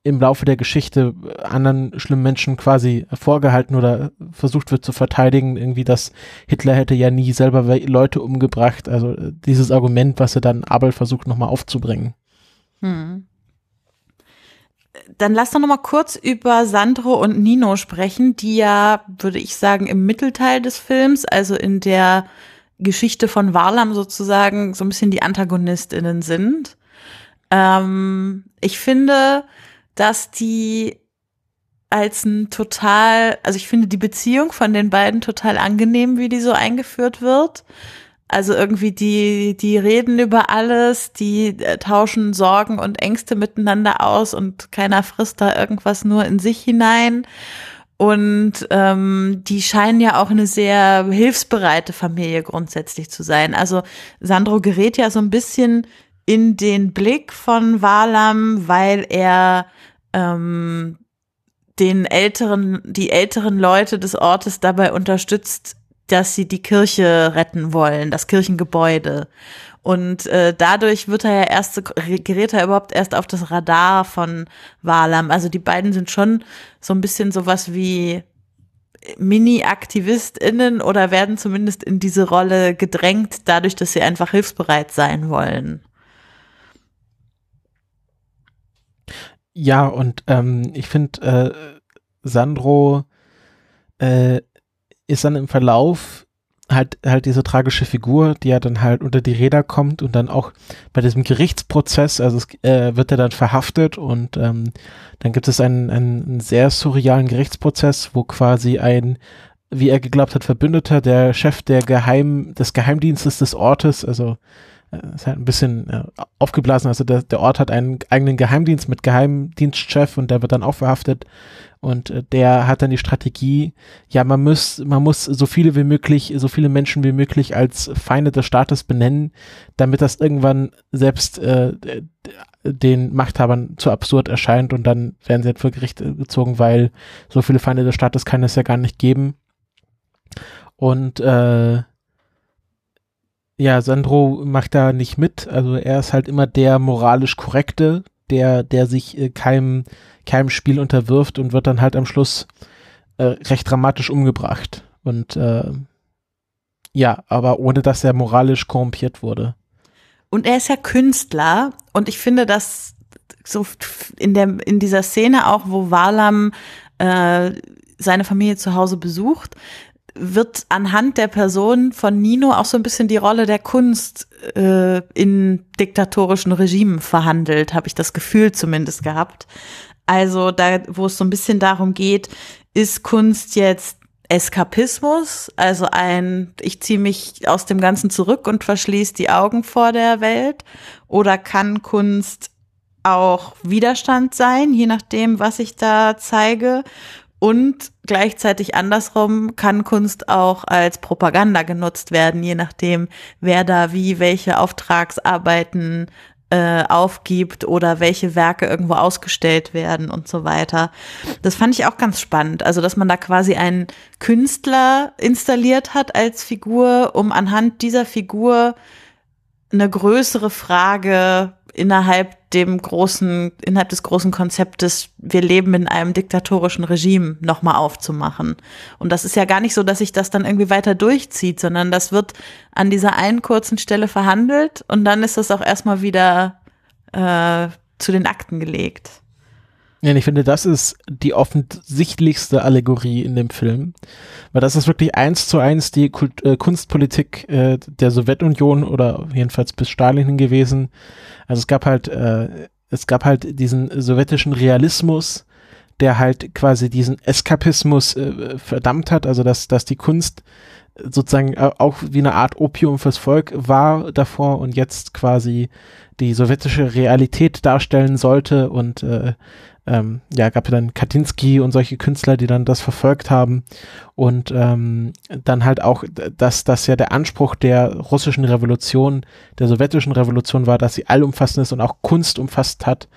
im Laufe der Geschichte anderen schlimmen Menschen quasi vorgehalten oder versucht wird zu verteidigen, irgendwie, dass Hitler hätte ja nie selber Leute umgebracht. Also äh, dieses Argument, was er dann Abel versucht nochmal aufzubringen. Hm. Dann lass doch nochmal kurz über Sandro und Nino sprechen, die ja, würde ich sagen, im Mittelteil des Films, also in der Geschichte von Warlam sozusagen, so ein bisschen die AntagonistInnen sind. Ähm, ich finde, dass die als ein total, also ich finde die Beziehung von den beiden total angenehm, wie die so eingeführt wird. Also irgendwie die, die reden über alles, die äh, tauschen Sorgen und Ängste miteinander aus und keiner frisst da irgendwas nur in sich hinein. Und ähm, die scheinen ja auch eine sehr hilfsbereite Familie grundsätzlich zu sein. Also Sandro gerät ja so ein bisschen in den Blick von Walam, weil er ähm, den älteren, die älteren Leute des Ortes dabei unterstützt, dass sie die Kirche retten wollen, das Kirchengebäude. Und äh, dadurch wird er ja erst, gerät er überhaupt erst auf das Radar von Walam. Also die beiden sind schon so ein bisschen sowas wie Mini-AktivistInnen oder werden zumindest in diese Rolle gedrängt, dadurch, dass sie einfach hilfsbereit sein wollen. Ja, und ähm, ich finde, äh, Sandro äh, ist dann im Verlauf halt halt diese tragische Figur, die ja dann halt unter die Räder kommt und dann auch bei diesem Gerichtsprozess, also es, äh, wird er dann verhaftet und ähm, dann gibt es einen, einen sehr surrealen Gerichtsprozess, wo quasi ein, wie er geglaubt hat, Verbündeter, der Chef der Geheim, des Geheimdienstes des Ortes, also ist halt ein bisschen äh, aufgeblasen. Also der, der Ort hat einen eigenen Geheimdienst mit Geheimdienstchef und der wird dann auch verhaftet. Und äh, der hat dann die Strategie, ja, man muss, man muss so viele wie möglich, so viele Menschen wie möglich als Feinde des Staates benennen, damit das irgendwann selbst äh, den Machthabern zu absurd erscheint und dann werden sie halt vor Gericht äh, gezogen, weil so viele Feinde des Staates kann es ja gar nicht geben. Und äh, ja, Sandro macht da nicht mit. Also er ist halt immer der moralisch korrekte, der, der sich äh, keinem, keinem Spiel unterwirft und wird dann halt am Schluss äh, recht dramatisch umgebracht. Und äh, ja, aber ohne dass er moralisch korrumpiert wurde. Und er ist ja Künstler und ich finde, dass so in der in dieser Szene auch, wo Walam äh, seine Familie zu Hause besucht, wird anhand der Person von Nino auch so ein bisschen die Rolle der Kunst äh, in diktatorischen Regimen verhandelt, habe ich das Gefühl zumindest gehabt. Also da, wo es so ein bisschen darum geht, ist Kunst jetzt Eskapismus, also ein, ich ziehe mich aus dem Ganzen zurück und verschließe die Augen vor der Welt, oder kann Kunst auch Widerstand sein, je nachdem, was ich da zeige. Und gleichzeitig andersrum kann Kunst auch als Propaganda genutzt werden, je nachdem, wer da wie welche Auftragsarbeiten äh, aufgibt oder welche Werke irgendwo ausgestellt werden und so weiter. Das fand ich auch ganz spannend. Also, dass man da quasi einen Künstler installiert hat als Figur, um anhand dieser Figur eine größere Frage innerhalb dem großen, innerhalb des großen Konzeptes, wir leben in einem diktatorischen Regime, nochmal aufzumachen. Und das ist ja gar nicht so, dass sich das dann irgendwie weiter durchzieht, sondern das wird an dieser einen kurzen Stelle verhandelt und dann ist das auch erstmal wieder äh, zu den Akten gelegt. Ja, ich finde, das ist die offensichtlichste Allegorie in dem Film, weil das ist wirklich eins zu eins die Kult äh, Kunstpolitik äh, der Sowjetunion oder jedenfalls bis Stalin gewesen. Also es gab halt, äh, es gab halt diesen sowjetischen Realismus, der halt quasi diesen Eskapismus äh, verdammt hat, also dass, dass die Kunst sozusagen auch wie eine Art Opium fürs Volk war davor und jetzt quasi die sowjetische Realität darstellen sollte und äh, ähm, ja, gab ja dann Katinsky und solche Künstler, die dann das verfolgt haben. Und ähm, dann halt auch, dass das ja der Anspruch der russischen Revolution, der sowjetischen Revolution war, dass sie allumfassend ist und auch Kunst umfasst hat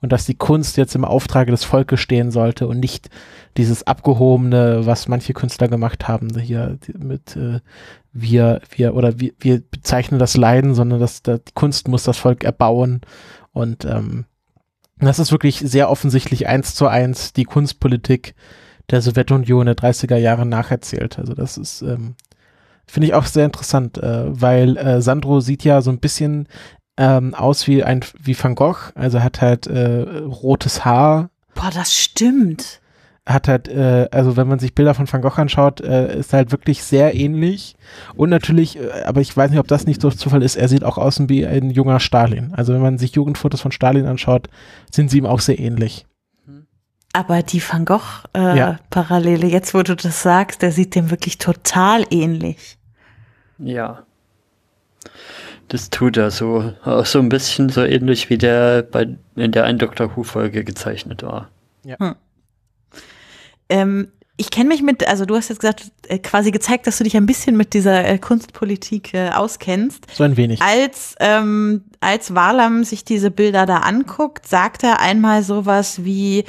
und dass die Kunst jetzt im Auftrage des Volkes stehen sollte und nicht dieses abgehobene, was manche Künstler gemacht haben, hier mit äh, wir, wir oder wir, wir bezeichnen das Leiden, sondern dass, dass die Kunst muss das Volk erbauen und ähm, das ist wirklich sehr offensichtlich eins zu eins die Kunstpolitik der Sowjetunion der 30er Jahre nacherzählt. Also das ist, ähm, finde ich auch sehr interessant, äh, weil äh, Sandro sieht ja so ein bisschen ähm, aus wie ein wie Van Gogh, also hat halt äh, rotes Haar. Boah, das stimmt hat halt, äh, also wenn man sich Bilder von Van Gogh anschaut, äh, ist halt wirklich sehr ähnlich. Und natürlich, äh, aber ich weiß nicht, ob das nicht durch Zufall ist, er sieht auch aus wie ein junger Stalin. Also wenn man sich Jugendfotos von Stalin anschaut, sind sie ihm auch sehr ähnlich. Aber die Van Gogh-Parallele, äh, ja. jetzt wo du das sagst, der sieht dem wirklich total ähnlich. Ja. Das tut er so. Auch so ein bisschen so ähnlich wie der bei, in der einen Dr. Who-Folge gezeichnet war. Ja. Hm. Ähm, ich kenne mich mit, also du hast jetzt gesagt, äh, quasi gezeigt, dass du dich ein bisschen mit dieser äh, Kunstpolitik äh, auskennst. So ein wenig. Als, ähm, als Walam sich diese Bilder da anguckt, sagt er einmal sowas wie, äh,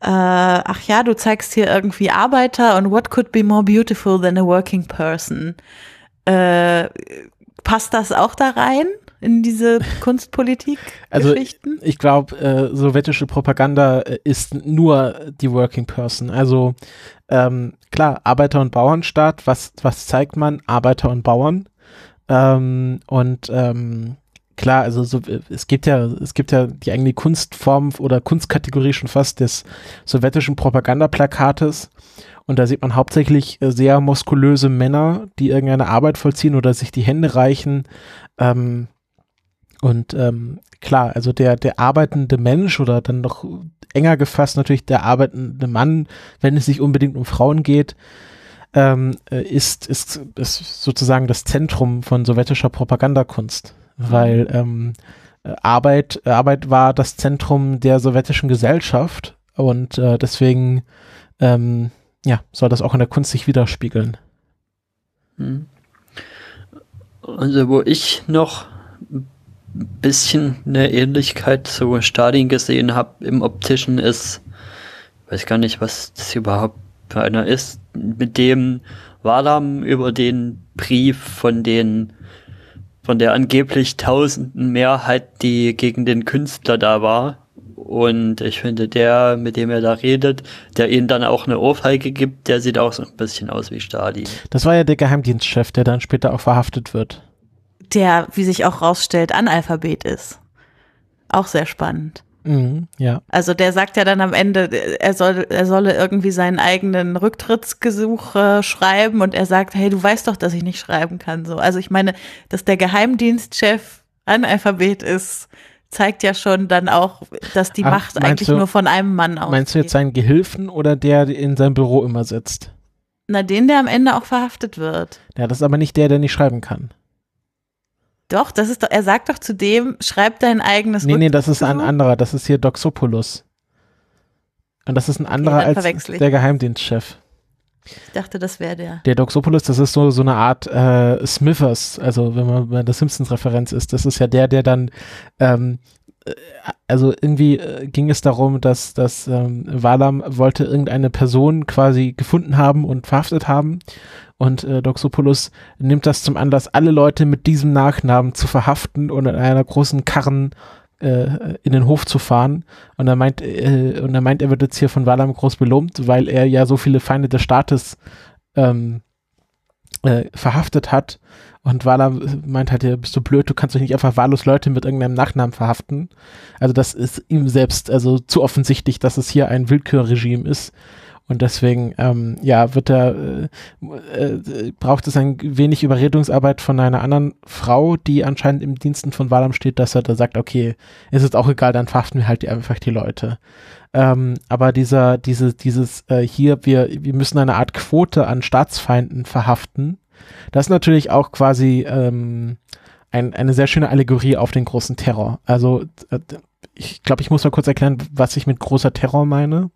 ach ja, du zeigst hier irgendwie Arbeiter und what could be more beautiful than a working person? Äh, passt das auch da rein? In diese Kunstpolitik? Also ich, ich glaube, äh, sowjetische Propaganda äh, ist nur die Working Person. Also ähm, klar, Arbeiter- und Bauernstaat, was, was zeigt man? Arbeiter und Bauern. Ähm, und ähm, klar, also so, es gibt ja, es gibt ja die eigene Kunstform oder Kunstkategorie schon fast des sowjetischen Propagandaplakates. Und da sieht man hauptsächlich äh, sehr muskulöse Männer, die irgendeine Arbeit vollziehen oder sich die Hände reichen. Ähm, und ähm, klar, also der, der arbeitende Mensch oder dann noch enger gefasst natürlich der arbeitende Mann, wenn es sich unbedingt um Frauen geht, ähm, äh, ist, ist, ist sozusagen das Zentrum von sowjetischer Propagandakunst. weil ähm, Arbeit, Arbeit war das Zentrum der sowjetischen Gesellschaft und äh, deswegen ähm, ja, soll das auch in der Kunst sich widerspiegeln. Hm. Also wo ich noch bisschen eine Ähnlichkeit zu Stalin gesehen habe im optischen ist, weiß gar nicht, was das überhaupt für einer ist, mit dem Walam über den Brief von den von der angeblich tausenden Mehrheit, die gegen den Künstler da war. Und ich finde, der, mit dem er da redet, der ihnen dann auch eine Ohrfeige gibt, der sieht auch so ein bisschen aus wie Stalin. Das war ja der Geheimdienstchef, der dann später auch verhaftet wird. Der, wie sich auch rausstellt, Analphabet ist. Auch sehr spannend. Mhm, ja. Also der sagt ja dann am Ende, er soll, er solle irgendwie seinen eigenen Rücktrittsgesuch äh, schreiben und er sagt, hey, du weißt doch, dass ich nicht schreiben kann. So, also ich meine, dass der Geheimdienstchef Analphabet ist, zeigt ja schon dann auch, dass die Ach, Macht eigentlich du- nur von einem Mann ausgeht. Meinst du jetzt seinen Gehilfen oder der der in seinem Büro immer sitzt? Na, den, der am Ende auch verhaftet wird. Ja, das ist aber nicht der, der nicht schreiben kann. Doch, das ist doch, er sagt doch zu dem, schreib dein eigenes Nee, nee, das ist ein anderer. Das ist hier Doxopoulos. Und das ist ein anderer dann als der Geheimdienstchef. Ich dachte, das wäre der. Der Doxopoulos, das ist so, so eine Art äh, Smithers, also wenn man bei der Simpsons-Referenz ist, das ist ja der, der dann, ähm, äh, also irgendwie äh, ging es darum, dass, dass ähm, Valam wollte irgendeine Person quasi gefunden haben und verhaftet haben und äh, Doxopoulos nimmt das zum Anlass, alle Leute mit diesem Nachnamen zu verhaften und in einer großen Karren äh, in den Hof zu fahren. Und er meint, äh, und er meint, er wird jetzt hier von Valam groß belohnt, weil er ja so viele Feinde des Staates ähm, äh, verhaftet hat. Und Valam meint halt, ja, bist du blöd, du kannst doch nicht einfach wahllos Leute mit irgendeinem Nachnamen verhaften. Also das ist ihm selbst also zu offensichtlich, dass es hier ein Willkürregime ist. Und deswegen, ähm, ja, wird er, äh, äh, braucht es ein wenig Überredungsarbeit von einer anderen Frau, die anscheinend im Diensten von Valam steht, dass er da sagt, okay, ist jetzt auch egal, dann verhaften wir halt die, einfach die Leute. Ähm, aber dieser, diese, dieses, äh, hier, wir, wir müssen eine Art Quote an Staatsfeinden verhaften. Das ist natürlich auch quasi ähm, ein, eine sehr schöne Allegorie auf den großen Terror. Also, äh, ich glaube, ich muss mal kurz erklären, was ich mit großer Terror meine.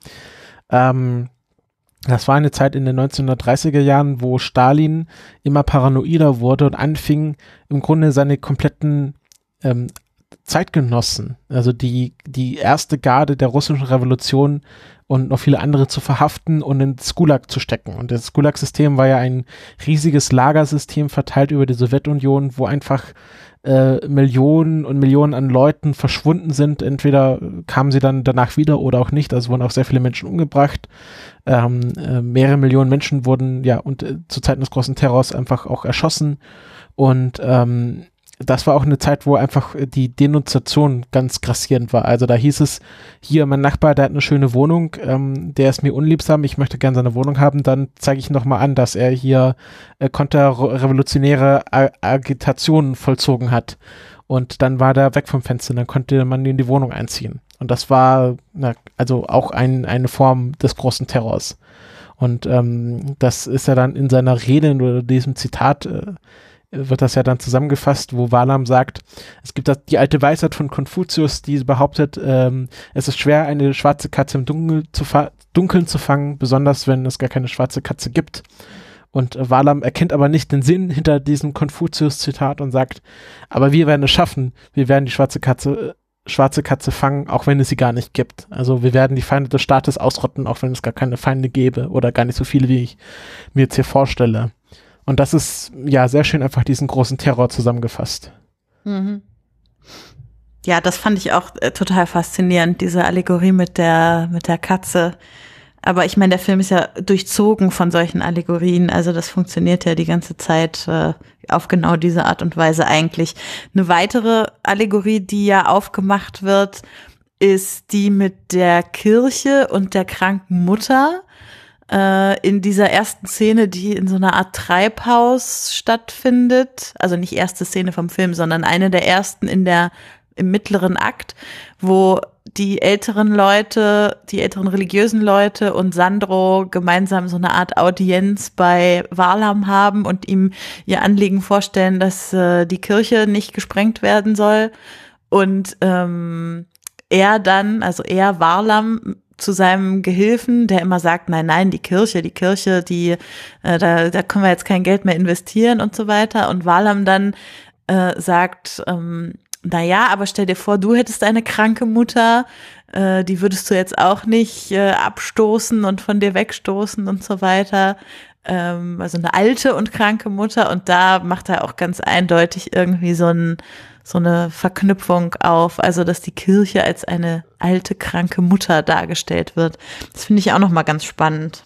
Ähm, das war eine Zeit in den 1930er Jahren, wo Stalin immer paranoider wurde und anfing, im Grunde seine kompletten ähm, Zeitgenossen, also die, die erste Garde der russischen Revolution und noch viele andere zu verhaften und ins Gulag zu stecken. Und das Gulag-System war ja ein riesiges Lagersystem verteilt über die Sowjetunion, wo einfach äh, Millionen und Millionen an Leuten verschwunden sind. Entweder kamen sie dann danach wieder oder auch nicht. Also wurden auch sehr viele Menschen umgebracht. Ähm, äh, mehrere Millionen Menschen wurden ja und äh, zu Zeiten des großen Terrors einfach auch erschossen. Und ähm, das war auch eine Zeit, wo einfach äh, die Denunziation ganz grassierend war. Also da hieß es, hier, mein Nachbar, der hat eine schöne Wohnung, ähm, der ist mir unliebsam, ich möchte gerne seine Wohnung haben, dann zeige ich nochmal an, dass er hier äh, konterrevolutionäre Agitationen vollzogen hat. Und dann war der weg vom Fenster, dann konnte man in die Wohnung einziehen. Und das war na, also auch ein, eine Form des großen Terrors. Und ähm, das ist ja dann in seiner Rede oder diesem Zitat äh, wird das ja dann zusammengefasst, wo Walam sagt, es gibt die alte Weisheit von Konfuzius, die behauptet, ähm, es ist schwer, eine schwarze Katze im Dunkel zu Dunkeln zu fangen, besonders wenn es gar keine schwarze Katze gibt. Und Walam erkennt aber nicht den Sinn hinter diesem Konfuzius-Zitat und sagt, aber wir werden es schaffen, wir werden die schwarze Katze, schwarze Katze fangen, auch wenn es sie gar nicht gibt. Also wir werden die Feinde des Staates ausrotten, auch wenn es gar keine Feinde gäbe oder gar nicht so viele, wie ich mir jetzt hier vorstelle. Und das ist ja sehr schön einfach diesen großen Terror zusammengefasst. Mhm. Ja, das fand ich auch äh, total faszinierend, diese Allegorie mit der, mit der Katze. Aber ich meine, der Film ist ja durchzogen von solchen Allegorien. Also das funktioniert ja die ganze Zeit äh, auf genau diese Art und Weise eigentlich. Eine weitere Allegorie, die ja aufgemacht wird, ist die mit der Kirche und der kranken Mutter äh, in dieser ersten Szene, die in so einer Art Treibhaus stattfindet. Also nicht erste Szene vom Film, sondern eine der ersten in der im mittleren Akt, wo die älteren Leute, die älteren religiösen Leute und Sandro gemeinsam so eine Art Audienz bei Walam haben und ihm ihr Anliegen vorstellen, dass äh, die Kirche nicht gesprengt werden soll. Und ähm, er dann, also er Warlam zu seinem Gehilfen, der immer sagt, nein, nein, die Kirche, die Kirche, die, äh, da, da können wir jetzt kein Geld mehr investieren und so weiter. Und Walam dann äh, sagt, ähm, na ja, aber stell dir vor, du hättest eine kranke Mutter, äh, die würdest du jetzt auch nicht äh, abstoßen und von dir wegstoßen und so weiter. Ähm, also eine alte und kranke Mutter und da macht er auch ganz eindeutig irgendwie so ein so eine Verknüpfung auf, also dass die Kirche als eine alte, kranke Mutter dargestellt wird. Das finde ich auch nochmal ganz spannend.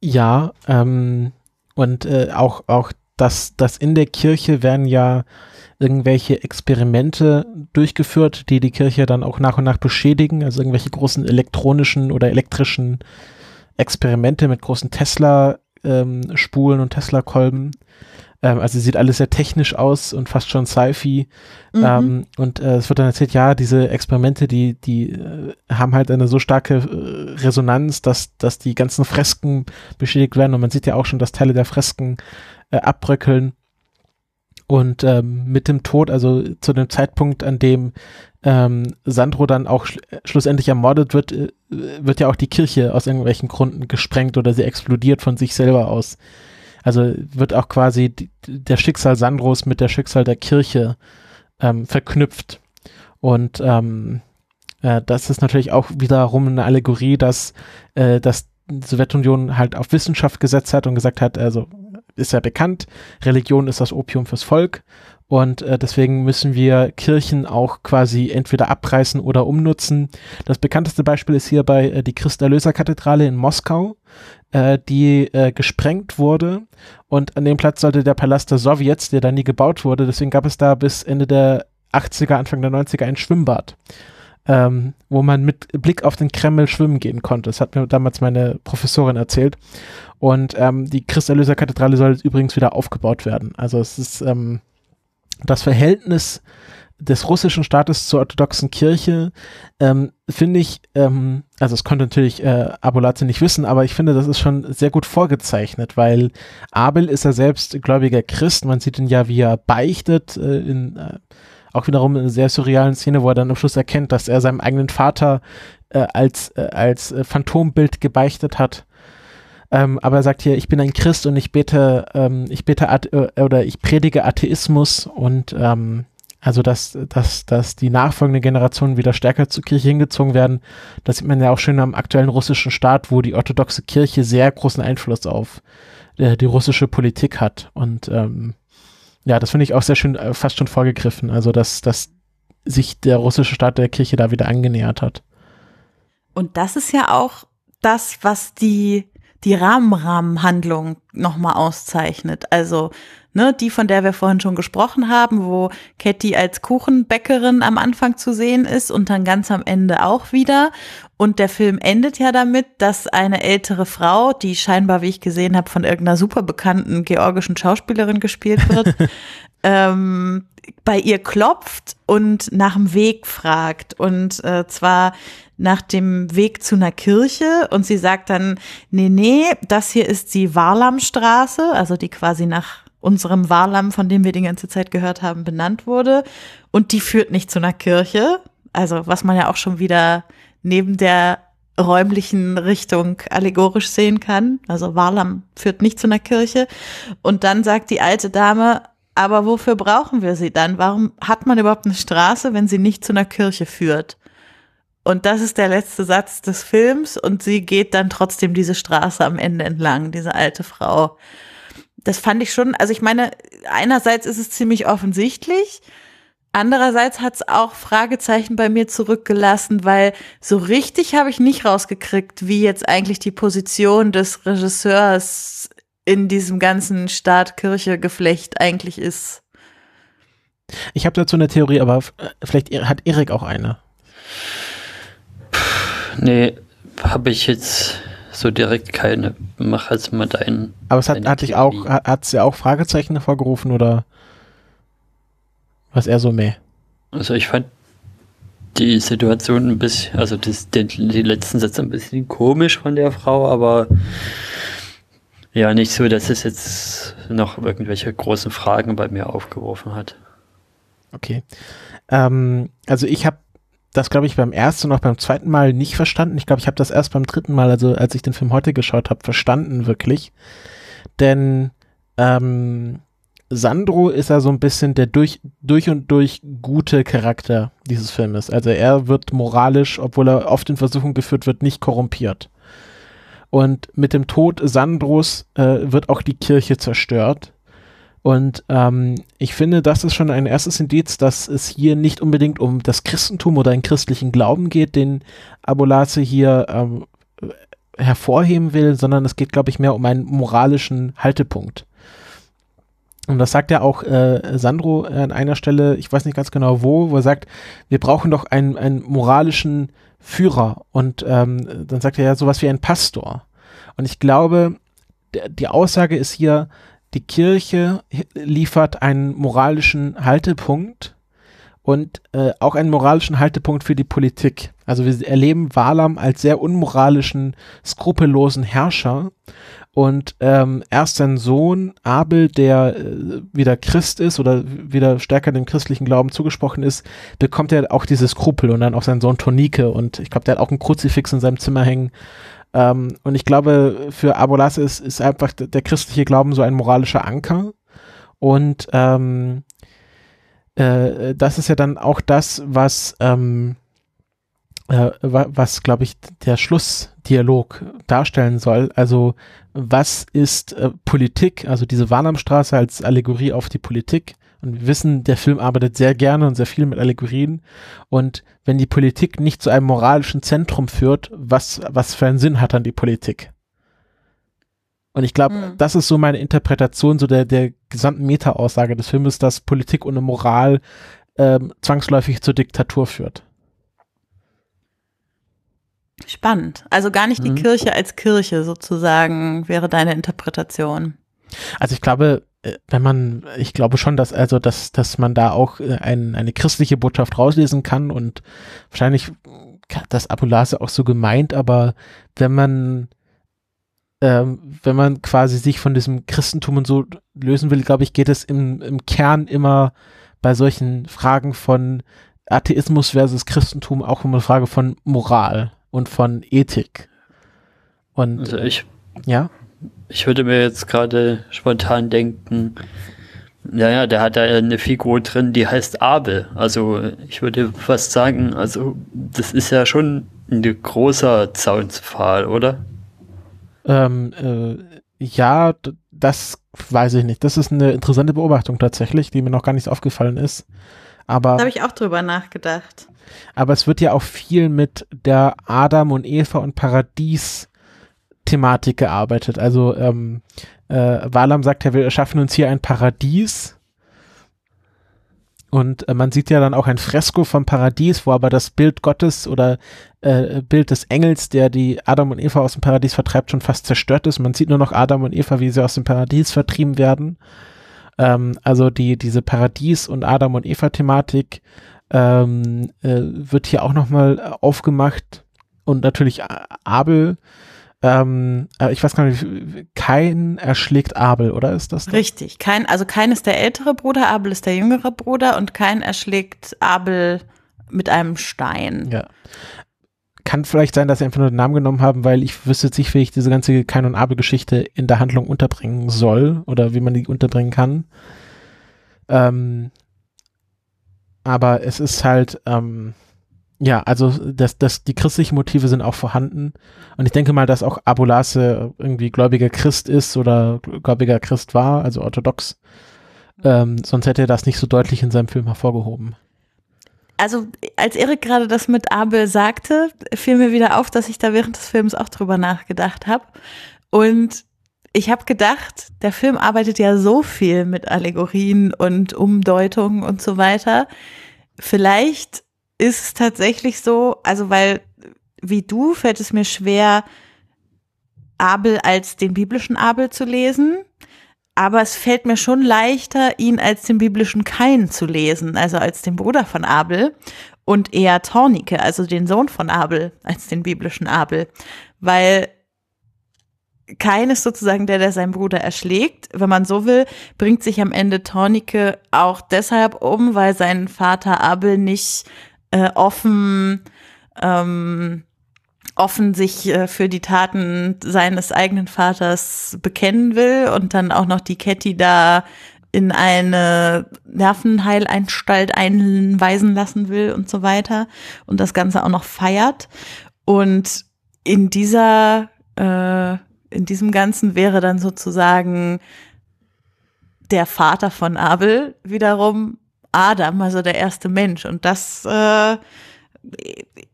Ja, ähm, und äh, auch, auch das, das in der Kirche werden ja irgendwelche Experimente durchgeführt, die die Kirche dann auch nach und nach beschädigen, also irgendwelche großen elektronischen oder elektrischen Experimente mit großen Tesla-Spulen ähm, und Tesla-Kolben. Ähm, also sieht alles sehr technisch aus und fast schon Sci-Fi. Mhm. Ähm, und äh, es wird dann erzählt, ja, diese Experimente, die, die äh, haben halt eine so starke äh, Resonanz, dass, dass die ganzen Fresken beschädigt werden. Und man sieht ja auch schon, dass Teile der Fresken äh, abbröckeln. Und ähm, mit dem Tod, also zu dem Zeitpunkt, an dem ähm, Sandro dann auch schl schlussendlich ermordet wird, äh, wird ja auch die Kirche aus irgendwelchen Gründen gesprengt oder sie explodiert von sich selber aus. Also wird auch quasi die, der Schicksal Sandros mit der Schicksal der Kirche ähm, verknüpft. Und ähm, äh, das ist natürlich auch wiederum eine Allegorie, dass, äh, dass die Sowjetunion halt auf Wissenschaft gesetzt hat und gesagt hat, also ist ja bekannt, Religion ist das Opium fürs Volk und äh, deswegen müssen wir Kirchen auch quasi entweder abreißen oder umnutzen. Das bekannteste Beispiel ist hierbei äh, die Christerlöser-Kathedrale in Moskau, äh, die äh, gesprengt wurde. Und an dem Platz sollte der Palast der Sowjets, der da nie gebaut wurde. Deswegen gab es da bis Ende der 80er, Anfang der 90er ein Schwimmbad. Ähm, wo man mit Blick auf den Kreml schwimmen gehen konnte. Das hat mir damals meine Professorin erzählt. Und ähm, die Christerlöser-Kathedrale soll übrigens wieder aufgebaut werden. Also es ist ähm, das Verhältnis des russischen Staates zur orthodoxen Kirche, ähm, finde ich, ähm, also es konnte natürlich äh, Abolate nicht wissen, aber ich finde, das ist schon sehr gut vorgezeichnet, weil Abel ist ja selbst gläubiger Christ, man sieht ihn ja, wie er beichtet, äh, in, äh, auch wiederum in einer sehr surrealen Szene, wo er dann am Schluss erkennt, dass er seinem eigenen Vater äh, als, äh, als äh, Phantombild gebeichtet hat. Ähm, aber er sagt hier, ich bin ein Christ und ich bete, ähm, ich bete äh, oder ich predige Atheismus und ähm, also, dass, dass, dass die nachfolgenden Generationen wieder stärker zur Kirche hingezogen werden. Das sieht man ja auch schön am aktuellen russischen Staat, wo die orthodoxe Kirche sehr großen Einfluss auf äh, die russische Politik hat. Und ähm, ja, das finde ich auch sehr schön, äh, fast schon vorgegriffen. Also, dass, dass sich der russische Staat der Kirche da wieder angenähert hat. Und das ist ja auch das, was die, die Rahmenrahmenhandlung nochmal auszeichnet. Also ne, die, von der wir vorhin schon gesprochen haben, wo Catty als Kuchenbäckerin am Anfang zu sehen ist und dann ganz am Ende auch wieder. Und der Film endet ja damit, dass eine ältere Frau, die scheinbar, wie ich gesehen habe, von irgendeiner super bekannten georgischen Schauspielerin gespielt wird, ähm, bei ihr klopft und nach dem Weg fragt. Und äh, zwar nach dem Weg zu einer Kirche und sie sagt dann, nee, nee, das hier ist die Warlamstraße, also die quasi nach unserem Warlam, von dem wir die ganze Zeit gehört haben, benannt wurde. Und die führt nicht zu einer Kirche. Also, was man ja auch schon wieder neben der räumlichen Richtung allegorisch sehen kann. Also Warlam führt nicht zu einer Kirche. Und dann sagt die alte Dame, aber wofür brauchen wir sie dann? Warum hat man überhaupt eine Straße, wenn sie nicht zu einer Kirche führt? Und das ist der letzte Satz des Films und sie geht dann trotzdem diese Straße am Ende entlang, diese alte Frau das fand ich schon, also ich meine, einerseits ist es ziemlich offensichtlich, andererseits hat es auch Fragezeichen bei mir zurückgelassen, weil so richtig habe ich nicht rausgekriegt, wie jetzt eigentlich die Position des Regisseurs in diesem ganzen Staat-Kirche-Geflecht eigentlich ist. Ich habe dazu eine Theorie, aber vielleicht hat Erik auch eine. Nee, habe ich jetzt so direkt keine. Mach als mal deinen. Aber es hat, hat dich auch, hat es ja auch Fragezeichen hervorgerufen oder? Was er so mehr? Also ich fand die Situation ein bisschen, also das, den, die letzten Sätze ein bisschen komisch von der Frau, aber ja, nicht so, dass es jetzt noch irgendwelche großen Fragen bei mir aufgeworfen hat. Okay. Ähm, also ich habe das, glaube ich, beim ersten und auch beim zweiten Mal nicht verstanden. Ich glaube, ich habe das erst beim dritten Mal, also als ich den Film heute geschaut habe, verstanden wirklich. Denn ähm, Sandro ist ja so ein bisschen der durch, durch und durch gute Charakter dieses Filmes. Also er wird moralisch, obwohl er oft in Versuchung geführt wird, nicht korrumpiert. Und mit dem Tod Sandros äh, wird auch die Kirche zerstört. Und ähm, ich finde, das ist schon ein erstes Indiz, dass es hier nicht unbedingt um das Christentum oder einen christlichen Glauben geht, den Abolaze hier ähm, hervorheben will, sondern es geht, glaube ich, mehr um einen moralischen Haltepunkt. Und das sagt ja auch äh, Sandro an einer Stelle, ich weiß nicht ganz genau wo, wo er sagt, wir brauchen doch einen, einen moralischen Führer. Und ähm, dann sagt er ja sowas wie ein Pastor. Und ich glaube, die Aussage ist hier, die Kirche liefert einen moralischen Haltepunkt und äh, auch einen moralischen Haltepunkt für die Politik. Also wir erleben Walam als sehr unmoralischen, skrupellosen Herrscher. Und ähm, erst sein Sohn Abel, der äh, wieder Christ ist oder wieder stärker dem christlichen Glauben zugesprochen ist, bekommt er auch diese Skrupel und dann auch sein Sohn Tonike und ich glaube, der hat auch ein Kruzifix in seinem Zimmer hängen. Ähm, und ich glaube, für Abolasse ist, ist einfach der christliche Glauben so ein moralischer Anker. Und ähm, äh, das ist ja dann auch das, was, ähm, äh, was glaube ich, der Schlussdialog darstellen soll. Also was ist äh, Politik, also diese Warnamstraße als Allegorie auf die Politik und wir wissen, der Film arbeitet sehr gerne und sehr viel mit Allegorien. Und wenn die Politik nicht zu einem moralischen Zentrum führt, was, was für einen Sinn hat dann die Politik? Und ich glaube, mhm. das ist so meine Interpretation so der, der gesamten Meta-Aussage des Filmes, dass Politik ohne Moral ähm, zwangsläufig zur Diktatur führt. Spannend. Also gar nicht die mhm. Kirche als Kirche sozusagen wäre deine Interpretation. Also ich glaube, äh, wenn man, ich glaube schon, dass also, dass, dass man da auch äh, ein, eine christliche Botschaft rauslesen kann und wahrscheinlich das Apolase auch so gemeint, aber wenn man ähm, wenn man quasi sich von diesem Christentum und so lösen will, glaube ich, geht es im, im Kern immer bei solchen Fragen von Atheismus versus Christentum auch um eine Frage von Moral und von Ethik. Und also ich, ja. Ich würde mir jetzt gerade spontan denken, naja, der hat da eine Figur drin, die heißt Abel. Also ich würde fast sagen, also das ist ja schon ein großer Zaunspfahl, oder? Ähm, äh, ja, das weiß ich nicht. Das ist eine interessante Beobachtung tatsächlich, die mir noch gar nicht aufgefallen ist. Aber da habe ich auch drüber nachgedacht. Aber es wird ja auch viel mit der Adam und Eva und Paradies Thematik gearbeitet. Also ähm, äh, Walam sagt ja, wir erschaffen uns hier ein Paradies. Und äh, man sieht ja dann auch ein Fresko vom Paradies, wo aber das Bild Gottes oder äh, Bild des Engels, der die Adam und Eva aus dem Paradies vertreibt, schon fast zerstört ist. Man sieht nur noch Adam und Eva, wie sie aus dem Paradies vertrieben werden. Ähm, also die, diese Paradies- und Adam und Eva-Thematik ähm, äh, wird hier auch nochmal aufgemacht. Und natürlich Abel ähm, äh, ich weiß gar nicht, kein erschlägt Abel, oder ist das? das? Richtig, kein, also kein ist der ältere Bruder, Abel ist der jüngere Bruder und kein erschlägt Abel mit einem Stein. Ja. Kann vielleicht sein, dass sie einfach nur den Namen genommen haben, weil ich wüsste jetzt nicht, wie ich diese ganze Kain und Abel-Geschichte in der Handlung unterbringen soll oder wie man die unterbringen kann. Ähm, aber es ist halt, ähm, ja, also das, das, die christlichen Motive sind auch vorhanden. Und ich denke mal, dass auch Abulase irgendwie gläubiger Christ ist oder gläubiger Christ war, also orthodox. Ähm, sonst hätte er das nicht so deutlich in seinem Film hervorgehoben. Also, als Erik gerade das mit Abel sagte, fiel mir wieder auf, dass ich da während des Films auch drüber nachgedacht habe. Und ich habe gedacht, der Film arbeitet ja so viel mit Allegorien und Umdeutungen und so weiter. Vielleicht ist es tatsächlich so, also weil wie du fällt es mir schwer, Abel als den biblischen Abel zu lesen. aber es fällt mir schon leichter, ihn als den biblischen Kain zu lesen, also als den Bruder von Abel und eher Tornike, also den Sohn von Abel, als den biblischen Abel, weil Kain ist sozusagen der, der seinen Bruder erschlägt. Wenn man so will, bringt sich am Ende Tornike auch deshalb um, weil sein Vater Abel nicht äh, offen ähm, offen sich äh, für die Taten seines eigenen Vaters bekennen will und dann auch noch die Ketty da in eine Nervenheileinstalt einweisen lassen will und so weiter und das Ganze auch noch feiert. Und in dieser, äh, in diesem Ganzen wäre dann sozusagen der Vater von Abel wiederum Adam, also der erste Mensch. Und das äh,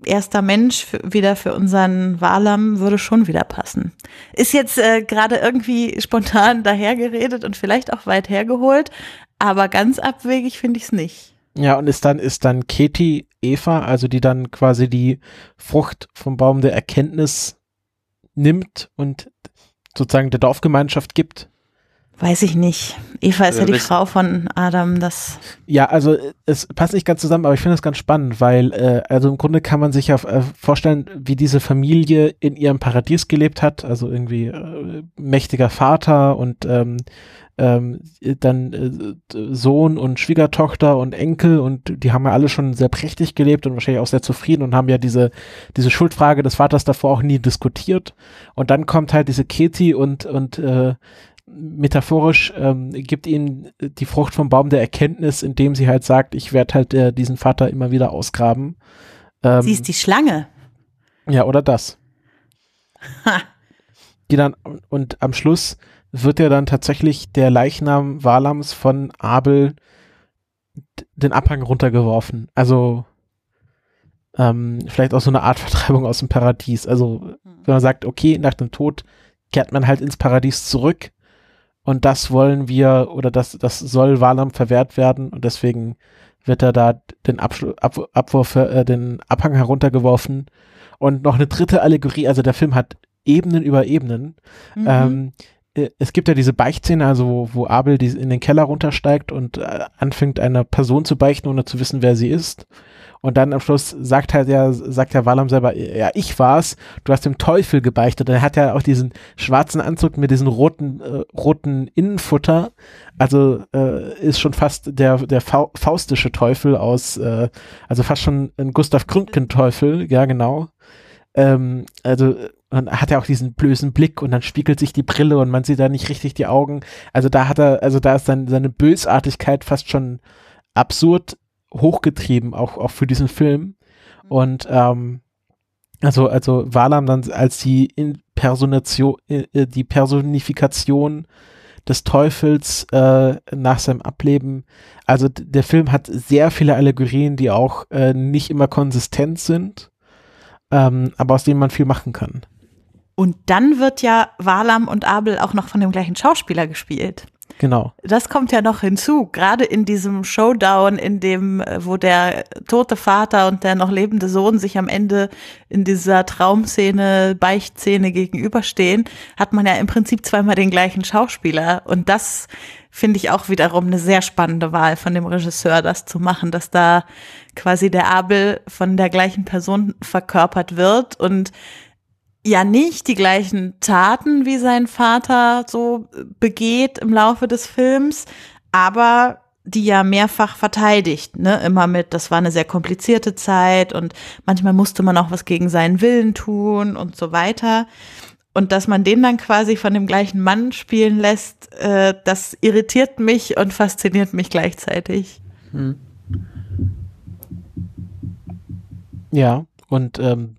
erster Mensch wieder für unseren Walam würde schon wieder passen. Ist jetzt äh, gerade irgendwie spontan dahergeredet und vielleicht auch weit hergeholt, aber ganz abwegig finde ich es nicht. Ja, und ist dann, ist dann Katie Eva, also die dann quasi die Frucht vom Baum der Erkenntnis nimmt und sozusagen der Dorfgemeinschaft gibt? Weiß ich nicht. Eva ist ja, ja die Frau von Adam, das. Ja, also es passt nicht ganz zusammen, aber ich finde es ganz spannend, weil äh, also im Grunde kann man sich ja äh, vorstellen, wie diese Familie in ihrem Paradies gelebt hat, also irgendwie äh, mächtiger Vater und ähm, ähm, dann äh, Sohn und Schwiegertochter und Enkel und die haben ja alle schon sehr prächtig gelebt und wahrscheinlich auch sehr zufrieden und haben ja diese, diese Schuldfrage des Vaters davor auch nie diskutiert. Und dann kommt halt diese Keti und, und äh, metaphorisch ähm, gibt ihnen die Frucht vom Baum der Erkenntnis, indem sie halt sagt, ich werde halt äh, diesen Vater immer wieder ausgraben. Ähm, sie ist die Schlange. Ja, oder das. Ha. Die dann, und am Schluss wird ja dann tatsächlich der Leichnam Walams von Abel den Abhang runtergeworfen. Also ähm, vielleicht auch so eine Art Vertreibung aus dem Paradies. Also hm. wenn man sagt, okay, nach dem Tod kehrt man halt ins Paradies zurück und das wollen wir oder das, das soll Walam verwehrt werden und deswegen wird er da den Abschlu Ab Abwurf, äh, den Abhang heruntergeworfen. Und noch eine dritte Allegorie, also der Film hat Ebenen über Ebenen. Mhm. Ähm, äh, es gibt ja diese Beichtszene, also wo, wo Abel die in den Keller runtersteigt und äh, anfängt, einer Person zu beichten, ohne zu wissen, wer sie ist. Und dann am Schluss sagt halt ja, sagt ja Walam selber, ja, ich war's, du hast dem Teufel gebeichtet. Und er hat ja auch diesen schwarzen Anzug mit diesem roten, äh, roten Innenfutter. Also äh, ist schon fast der, der faustische Teufel aus, äh, also fast schon ein Gustav Gründgen-Teufel, ja, genau. Ähm, also und hat er auch diesen blösen Blick und dann spiegelt sich die Brille und man sieht da nicht richtig die Augen. Also da hat er, also da ist dann seine Bösartigkeit fast schon absurd hochgetrieben, auch, auch für diesen Film. Mhm. Und ähm, also, also Valam dann als die Impersonation, äh, äh, die Personifikation des Teufels äh, nach seinem Ableben. Also der Film hat sehr viele Allegorien, die auch äh, nicht immer konsistent sind, ähm, aber aus denen man viel machen kann. Und dann wird ja Valam und Abel auch noch von dem gleichen Schauspieler gespielt. Genau. Das kommt ja noch hinzu, gerade in diesem Showdown, in dem, äh, wo der tote Vater und der noch lebende Sohn sich am Ende in dieser Traumszene, Beichtszene gegenüberstehen, hat man ja im Prinzip zweimal den gleichen Schauspieler. Und das finde ich auch wiederum eine sehr spannende Wahl von dem Regisseur, das zu machen, dass da quasi der Abel von der gleichen Person verkörpert wird und ja nicht die gleichen Taten wie sein Vater so begeht im Laufe des Films, aber die ja mehrfach verteidigt, ne, immer mit, das war eine sehr komplizierte Zeit und manchmal musste man auch was gegen seinen Willen tun und so weiter. Und dass man den dann quasi von dem gleichen Mann spielen lässt, äh, das irritiert mich und fasziniert mich gleichzeitig. Hm. Ja, und ähm,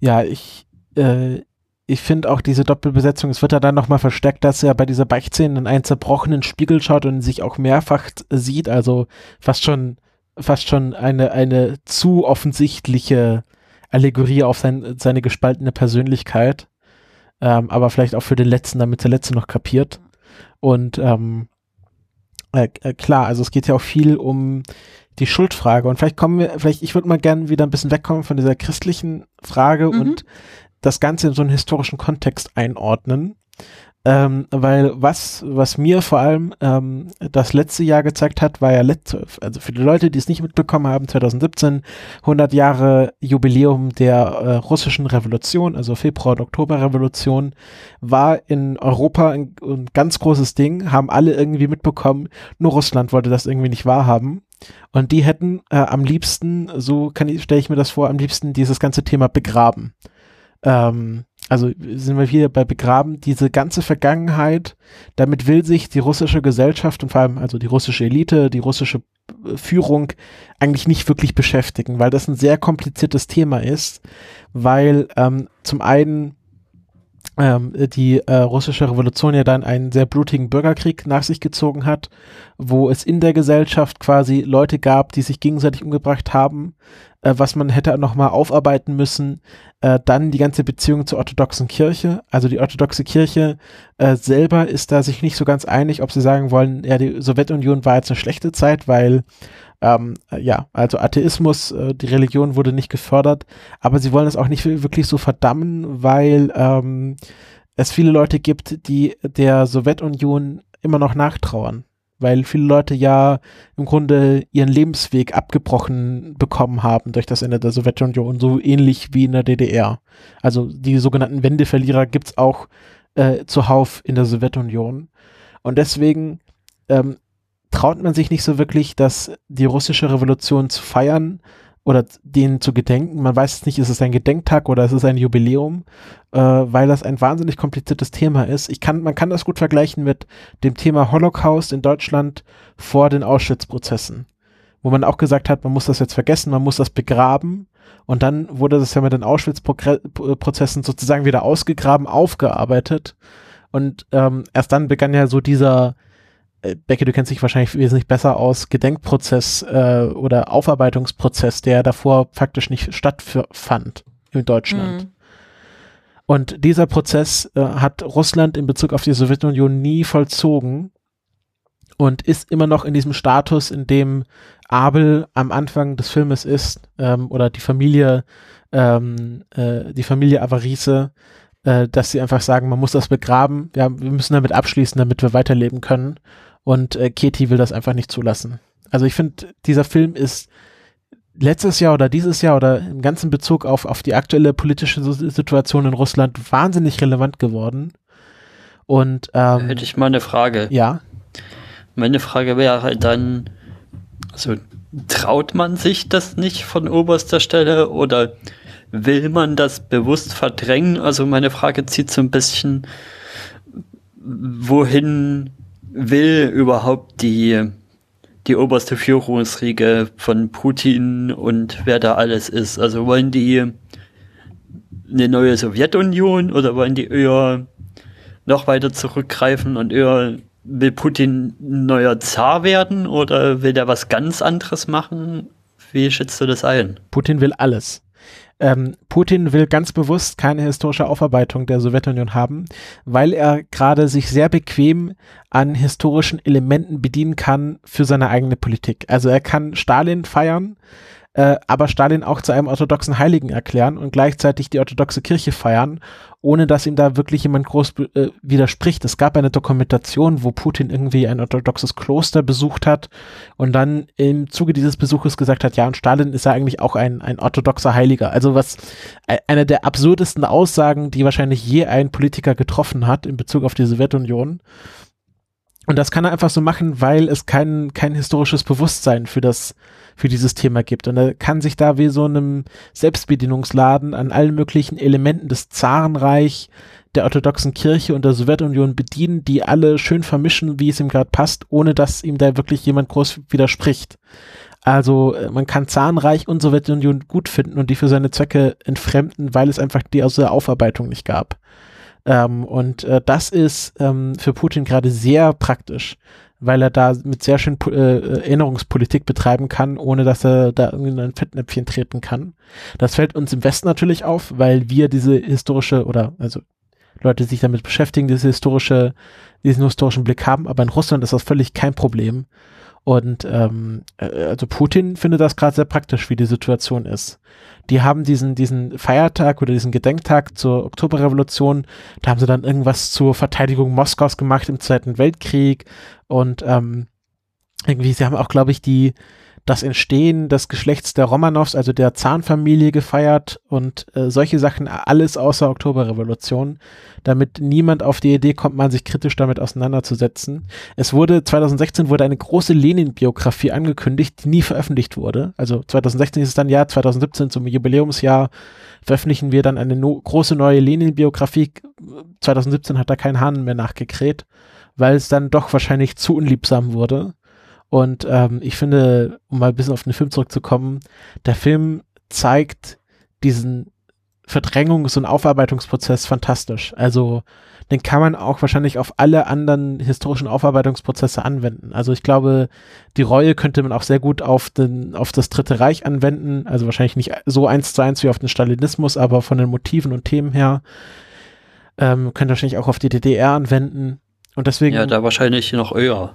ja, ich, äh, ich finde auch diese Doppelbesetzung, es wird ja dann nochmal verstärkt, dass er bei dieser Beichtszene in einen zerbrochenen Spiegel schaut und sich auch mehrfach sieht, also fast schon, fast schon eine, eine zu offensichtliche Allegorie auf sein, seine gespaltene Persönlichkeit. Ähm, aber vielleicht auch für den Letzten, damit der Letzte noch kapiert. Und ähm, äh, äh, klar, also es geht ja auch viel um die Schuldfrage. Und vielleicht kommen wir, vielleicht, ich würde mal gerne wieder ein bisschen wegkommen von dieser christlichen Frage mhm. und das Ganze in so einen historischen Kontext einordnen. Ähm, weil was, was mir vor allem ähm, das letzte Jahr gezeigt hat, war ja letzte, also für die Leute, die es nicht mitbekommen haben, 2017 100 Jahre Jubiläum der äh, russischen Revolution, also Februar- und Oktoberrevolution, war in Europa ein, ein ganz großes Ding, haben alle irgendwie mitbekommen, nur Russland wollte das irgendwie nicht wahrhaben. Und die hätten äh, am liebsten, so kann ich, stelle ich mir das vor, am liebsten dieses ganze Thema begraben. Ähm, also sind wir hier bei begraben, diese ganze Vergangenheit, damit will sich die russische Gesellschaft und vor allem also die russische Elite, die russische äh, Führung eigentlich nicht wirklich beschäftigen, weil das ein sehr kompliziertes Thema ist, weil ähm, zum einen ähm, die äh, russische Revolution ja dann einen sehr blutigen Bürgerkrieg nach sich gezogen hat, wo es in der Gesellschaft quasi Leute gab, die sich gegenseitig umgebracht haben, äh, was man hätte nochmal aufarbeiten müssen. Äh, dann die ganze Beziehung zur orthodoxen Kirche. Also die orthodoxe Kirche äh, selber ist da sich nicht so ganz einig, ob sie sagen wollen, ja, die Sowjetunion war jetzt eine schlechte Zeit, weil ähm, ja, also Atheismus, äh, die Religion wurde nicht gefördert, aber sie wollen es auch nicht wirklich so verdammen, weil ähm, es viele Leute gibt, die der Sowjetunion immer noch nachtrauern weil viele Leute ja im Grunde ihren Lebensweg abgebrochen bekommen haben durch das Ende der Sowjetunion, so ähnlich wie in der DDR. Also die sogenannten Wendeverlierer gibt's auch äh, zuhauf in der Sowjetunion. Und deswegen ähm, traut man sich nicht so wirklich, dass die russische Revolution zu feiern, oder denen zu gedenken. Man weiß es nicht, ist es ein Gedenktag oder ist es ein Jubiläum, äh, weil das ein wahnsinnig kompliziertes Thema ist. Ich kann, man kann das gut vergleichen mit dem Thema Holocaust in Deutschland vor den Auschwitz-Prozessen, wo man auch gesagt hat, man muss das jetzt vergessen, man muss das begraben. Und dann wurde das ja mit den Auschwitz-Prozessen sozusagen wieder ausgegraben, aufgearbeitet. Und ähm, erst dann begann ja so dieser äh, Becke, du kennst dich wahrscheinlich wesentlich besser aus, Gedenkprozess äh, oder Aufarbeitungsprozess, der davor faktisch nicht stattfand in Deutschland. Mhm. Und dieser Prozess äh, hat Russland in Bezug auf die Sowjetunion nie vollzogen und ist immer noch in diesem Status, in dem Abel am Anfang des Filmes ist, ähm, oder die Familie, ähm, äh, die Familie Avarice, äh, dass sie einfach sagen, man muss das begraben, ja, wir müssen damit abschließen, damit wir weiterleben können. Und äh, Katie will das einfach nicht zulassen. Also ich finde, dieser Film ist letztes Jahr oder dieses Jahr oder im ganzen Bezug auf, auf die aktuelle politische Situation in Russland wahnsinnig relevant geworden. Und ähm, hätte ich mal eine Frage. Ja. Meine Frage wäre halt dann, also traut man sich das nicht von oberster Stelle oder will man das bewusst verdrängen? Also meine Frage zieht so ein bisschen, wohin will überhaupt die, die oberste Führungsriege von Putin und wer da alles ist? Also wollen die eine neue Sowjetunion oder wollen die eher noch weiter zurückgreifen und eher will Putin ein neuer Zar werden oder will der was ganz anderes machen? Wie schätzt du das ein? Putin will alles. Ähm, Putin will ganz bewusst keine historische Aufarbeitung der Sowjetunion haben, weil er gerade sich sehr bequem an historischen Elementen bedienen kann für seine eigene Politik. Also er kann Stalin feiern, äh, aber Stalin auch zu einem orthodoxen Heiligen erklären und gleichzeitig die orthodoxe Kirche feiern, ohne dass ihm da wirklich jemand groß äh, widerspricht. Es gab eine Dokumentation, wo Putin irgendwie ein orthodoxes Kloster besucht hat und dann im Zuge dieses Besuches gesagt hat, ja, und Stalin ist ja eigentlich auch ein, ein orthodoxer Heiliger. Also was äh, eine der absurdesten Aussagen, die wahrscheinlich je ein Politiker getroffen hat in Bezug auf die Sowjetunion. Und das kann er einfach so machen, weil es kein, kein historisches Bewusstsein für das für dieses Thema gibt. Und er kann sich da wie so einem Selbstbedienungsladen an allen möglichen Elementen des Zarenreich, der orthodoxen Kirche und der Sowjetunion bedienen, die alle schön vermischen, wie es ihm gerade passt, ohne dass ihm da wirklich jemand groß widerspricht. Also äh, man kann Zahnreich und Sowjetunion gut finden und die für seine Zwecke entfremden, weil es einfach die aus der Aufarbeitung nicht gab. Ähm, und äh, das ist ähm, für Putin gerade sehr praktisch, weil er da mit sehr schön äh, Erinnerungspolitik betreiben kann, ohne dass er da irgendwie in ein Fettnäpfchen treten kann. Das fällt uns im Westen natürlich auf, weil wir diese historische oder also Leute, die sich damit beschäftigen, diese historische, diesen historischen Blick haben, aber in Russland ist das völlig kein Problem. Und ähm, äh, also Putin findet das gerade sehr praktisch, wie die Situation ist. Die haben diesen, diesen Feiertag oder diesen Gedenktag zur Oktoberrevolution, da haben sie dann irgendwas zur Verteidigung Moskaus gemacht im Zweiten Weltkrieg. Und ähm, irgendwie, sie haben auch, glaube ich, die, das Entstehen des Geschlechts der Romanows, also der Zahnfamilie gefeiert und äh, solche Sachen, alles außer Oktoberrevolution, damit niemand auf die Idee kommt, mal sich kritisch damit auseinanderzusetzen. Es wurde, 2016 wurde eine große Lenin-Biografie angekündigt, die nie veröffentlicht wurde. Also 2016 ist es dann Jahr, 2017 zum Jubiläumsjahr veröffentlichen wir dann eine no große neue Lenin-Biografie. 2017 hat da kein Hahn mehr nachgekräht, weil es dann doch wahrscheinlich zu unliebsam wurde. Und ähm, ich finde, um mal ein bisschen auf den Film zurückzukommen, der Film zeigt diesen Verdrängungs- und Aufarbeitungsprozess fantastisch. Also den kann man auch wahrscheinlich auf alle anderen historischen Aufarbeitungsprozesse anwenden. Also ich glaube, die Reue könnte man auch sehr gut auf, den, auf das Dritte Reich anwenden. Also wahrscheinlich nicht so eins zu eins wie auf den Stalinismus, aber von den Motiven und Themen her ähm, könnte wahrscheinlich auch auf die DDR anwenden. Und deswegen. Ja, da wahrscheinlich noch eher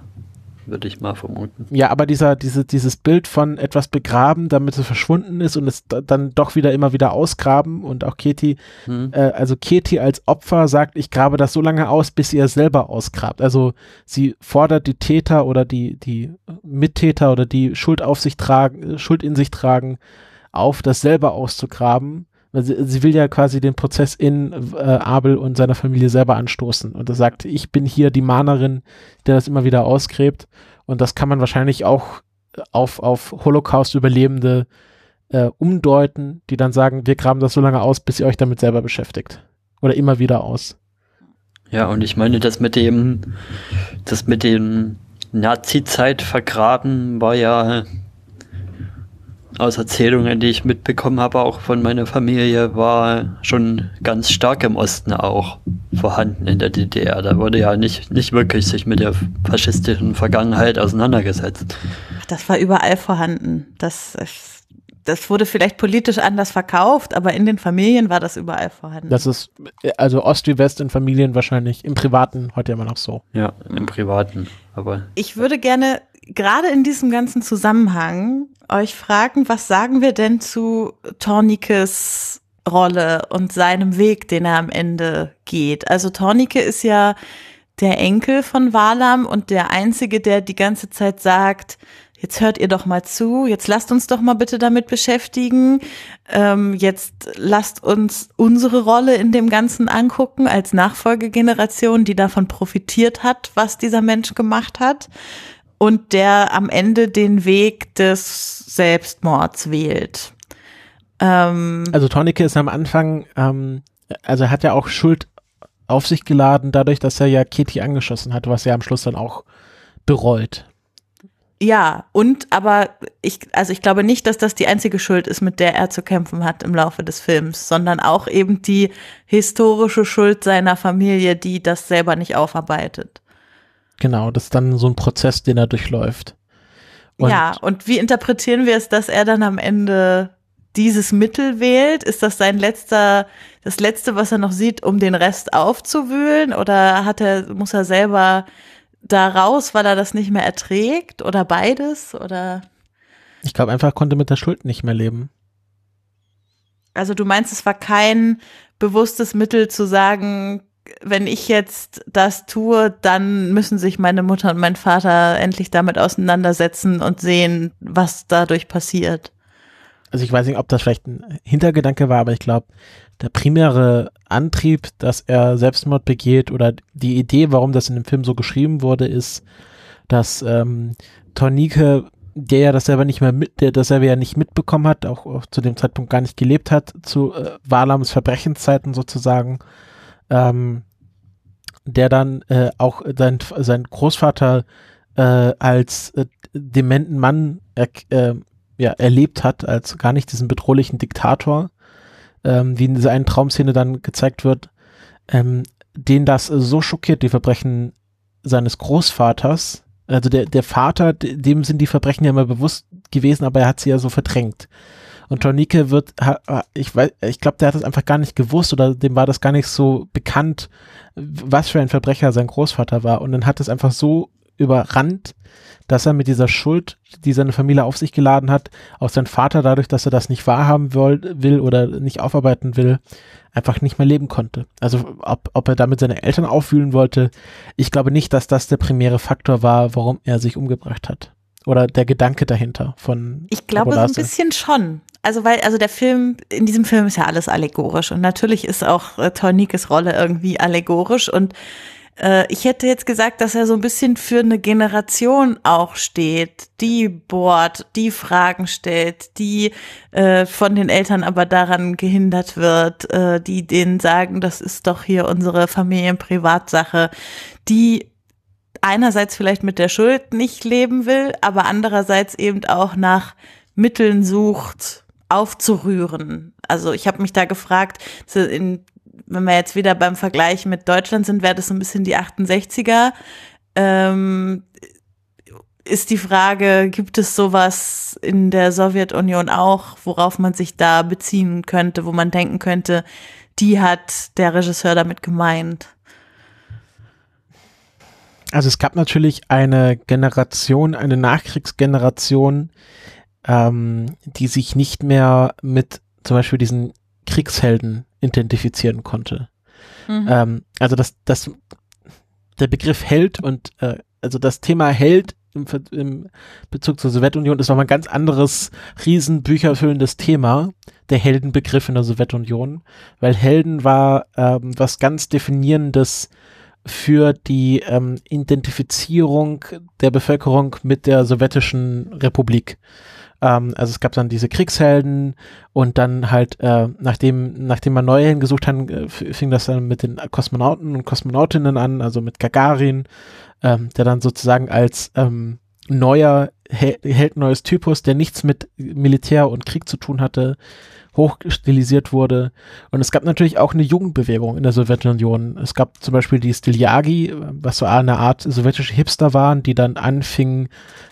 würde ich mal vermuten. Ja, aber dieser, diese, dieses Bild von etwas begraben, damit es verschwunden ist und es dann doch wieder immer wieder ausgraben und auch Keti, hm. äh, also Keti als Opfer sagt, ich grabe das so lange aus, bis ihr es selber ausgrabt. Also sie fordert die Täter oder die, die Mittäter oder die Schuld auf sich tragen, Schuld in sich tragen, auf, das selber auszugraben. Sie, sie, will ja quasi den Prozess in äh, Abel und seiner Familie selber anstoßen. Und er sagt, ich bin hier die Mahnerin, der das immer wieder ausgräbt. Und das kann man wahrscheinlich auch auf, auf Holocaust-Überlebende äh, umdeuten, die dann sagen, wir graben das so lange aus, bis ihr euch damit selber beschäftigt. Oder immer wieder aus. Ja, und ich meine, das mit dem, das mit dem Nazi-Zeit vergraben war ja aus Erzählungen, die ich mitbekommen habe, auch von meiner Familie, war schon ganz stark im Osten auch vorhanden in der DDR. Da wurde ja nicht, nicht wirklich sich mit der faschistischen Vergangenheit auseinandergesetzt. Das war überall vorhanden. Das, das wurde vielleicht politisch anders verkauft, aber in den Familien war das überall vorhanden. Das ist also Ost wie West in Familien wahrscheinlich, im Privaten heute immer noch so. Ja, im Privaten. Aber ich würde gerne gerade in diesem ganzen Zusammenhang euch fragen, was sagen wir denn zu Tornikes Rolle und seinem Weg, den er am Ende geht? Also Tornike ist ja der Enkel von Walam und der einzige, der die ganze Zeit sagt, jetzt hört ihr doch mal zu, jetzt lasst uns doch mal bitte damit beschäftigen, ähm, jetzt lasst uns unsere Rolle in dem Ganzen angucken als Nachfolgegeneration, die davon profitiert hat, was dieser Mensch gemacht hat und der am Ende den Weg des Selbstmords wählt. Ähm, also Tornike ist am Anfang, ähm, also er hat ja auch Schuld auf sich geladen, dadurch, dass er ja Katie angeschossen hat, was er am Schluss dann auch bereut. Ja, und aber ich, also ich glaube nicht, dass das die einzige Schuld ist, mit der er zu kämpfen hat im Laufe des Films, sondern auch eben die historische Schuld seiner Familie, die das selber nicht aufarbeitet. Genau, das ist dann so ein Prozess, den er durchläuft. Und ja, und wie interpretieren wir es, dass er dann am Ende dieses Mittel wählt? Ist das sein letzter, das letzte, was er noch sieht, um den Rest aufzuwühlen? Oder hat er, muss er selber da raus, weil er das nicht mehr erträgt? Oder beides? Oder? Ich glaube, einfach konnte mit der Schuld nicht mehr leben. Also du meinst, es war kein bewusstes Mittel zu sagen, wenn ich jetzt das tue, dann müssen sich meine Mutter und mein Vater endlich damit auseinandersetzen und sehen, was dadurch passiert. Also ich weiß nicht, ob das vielleicht ein Hintergedanke war, aber ich glaube, der primäre Antrieb, dass er Selbstmord begeht oder die Idee, warum das in dem Film so geschrieben wurde, ist, dass ähm, Tornike, der ja das selber nicht mehr mit, der das selber ja nicht mitbekommen hat, auch, auch zu dem Zeitpunkt gar nicht gelebt hat, zu äh, Walams Verbrechenszeiten sozusagen, ähm, der dann äh, auch sein, sein Großvater äh, als äh, dementen Mann er, äh, ja, erlebt hat, als gar nicht diesen bedrohlichen Diktator, ähm, wie in dieser einen Traumszene dann gezeigt wird, ähm, den das so schockiert, die Verbrechen seines Großvaters, also der, der Vater, dem sind die Verbrechen ja immer bewusst gewesen, aber er hat sie ja so verdrängt. Und Tornike wird, ich weiß, ich glaube, der hat das einfach gar nicht gewusst oder dem war das gar nicht so bekannt, was für ein Verbrecher sein Großvater war. Und dann hat es einfach so überrannt, dass er mit dieser Schuld, die seine Familie auf sich geladen hat, auch sein Vater dadurch, dass er das nicht wahrhaben will oder nicht aufarbeiten will, einfach nicht mehr leben konnte. Also ob, ob er damit seine Eltern auffühlen wollte, ich glaube nicht, dass das der primäre Faktor war, warum er sich umgebracht hat. Oder der Gedanke dahinter von. Ich glaube so ein bisschen schon. Also weil, also der Film, in diesem Film ist ja alles allegorisch. Und natürlich ist auch äh, Tornikes Rolle irgendwie allegorisch. Und äh, ich hätte jetzt gesagt, dass er so ein bisschen für eine Generation auch steht, die bohrt, die Fragen stellt, die äh, von den Eltern aber daran gehindert wird, äh, die denen sagen, das ist doch hier unsere Familienprivatsache, die einerseits vielleicht mit der Schuld nicht leben will, aber andererseits eben auch nach Mitteln sucht, aufzurühren. Also ich habe mich da gefragt, in wenn wir jetzt wieder beim Vergleich mit Deutschland sind, wäre das so ein bisschen die 68er. Ähm, ist die Frage, gibt es sowas in der Sowjetunion auch, worauf man sich da beziehen könnte, wo man denken könnte, die hat der Regisseur damit gemeint? Also es gab natürlich eine Generation, eine Nachkriegsgeneration, ähm, die sich nicht mehr mit zum Beispiel diesen Kriegshelden identifizieren konnte. Mhm. Ähm, also das, das, der Begriff Held und äh, also das Thema Held im, im Bezug zur Sowjetunion ist nochmal ein ganz anderes, riesen bücherfüllendes Thema, der Heldenbegriff in der Sowjetunion, weil Helden war ähm, was ganz Definierendes für die ähm, Identifizierung der Bevölkerung mit der sowjetischen Republik. Ähm, also es gab dann diese Kriegshelden und dann halt, äh, nachdem, nachdem man neue Helden gesucht hat, äh, fing das dann mit den Kosmonauten und Kosmonautinnen an, also mit Gagarin, ähm, der dann sozusagen als ähm, neuer Held, neues Typus, der nichts mit Militär und Krieg zu tun hatte, hochstilisiert wurde. Und es gab natürlich auch eine Jugendbewegung in der Sowjetunion. Es gab zum Beispiel die Stiljagi, was so eine Art sowjetische Hipster waren, die dann anfingen,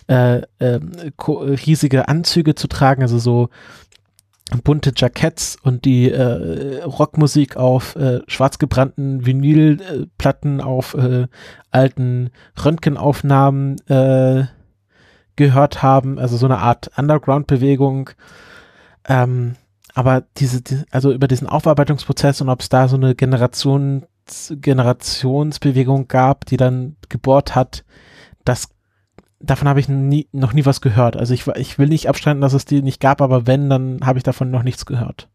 äh, äh, riesige Anzüge zu tragen, also so bunte Jacketts und die äh, Rockmusik auf äh, schwarz gebrannten Vinylplatten auf äh, alten Röntgenaufnahmen äh, gehört haben, also so eine Art Underground-Bewegung. Ähm, aber diese, die, also über diesen Aufarbeitungsprozess und ob es da so eine Generations, Generationsbewegung gab, die dann gebohrt hat, das davon habe ich nie, noch nie was gehört. Also ich, ich will nicht abstreiten, dass es die nicht gab, aber wenn, dann habe ich davon noch nichts gehört.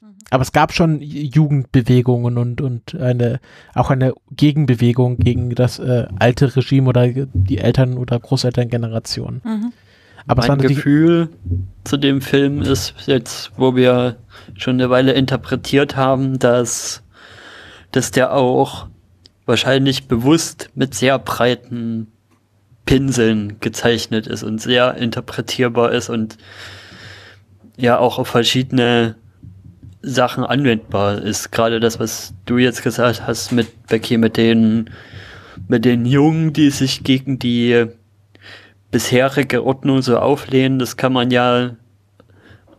Mhm. Aber es gab schon Jugendbewegungen und, und eine, auch eine Gegenbewegung gegen das äh, alte Regime oder die Eltern- oder Großelterngeneration. Mhm. Aber mein Gefühl zu dem Film ist jetzt, wo wir schon eine Weile interpretiert haben, dass, dass der auch wahrscheinlich bewusst mit sehr breiten Pinseln gezeichnet ist und sehr interpretierbar ist und ja auch auf verschiedene Sachen anwendbar ist. Gerade das, was du jetzt gesagt hast mit Becky, mit den, mit den Jungen, die sich gegen die bisherige Ordnung so auflehnen, das kann man ja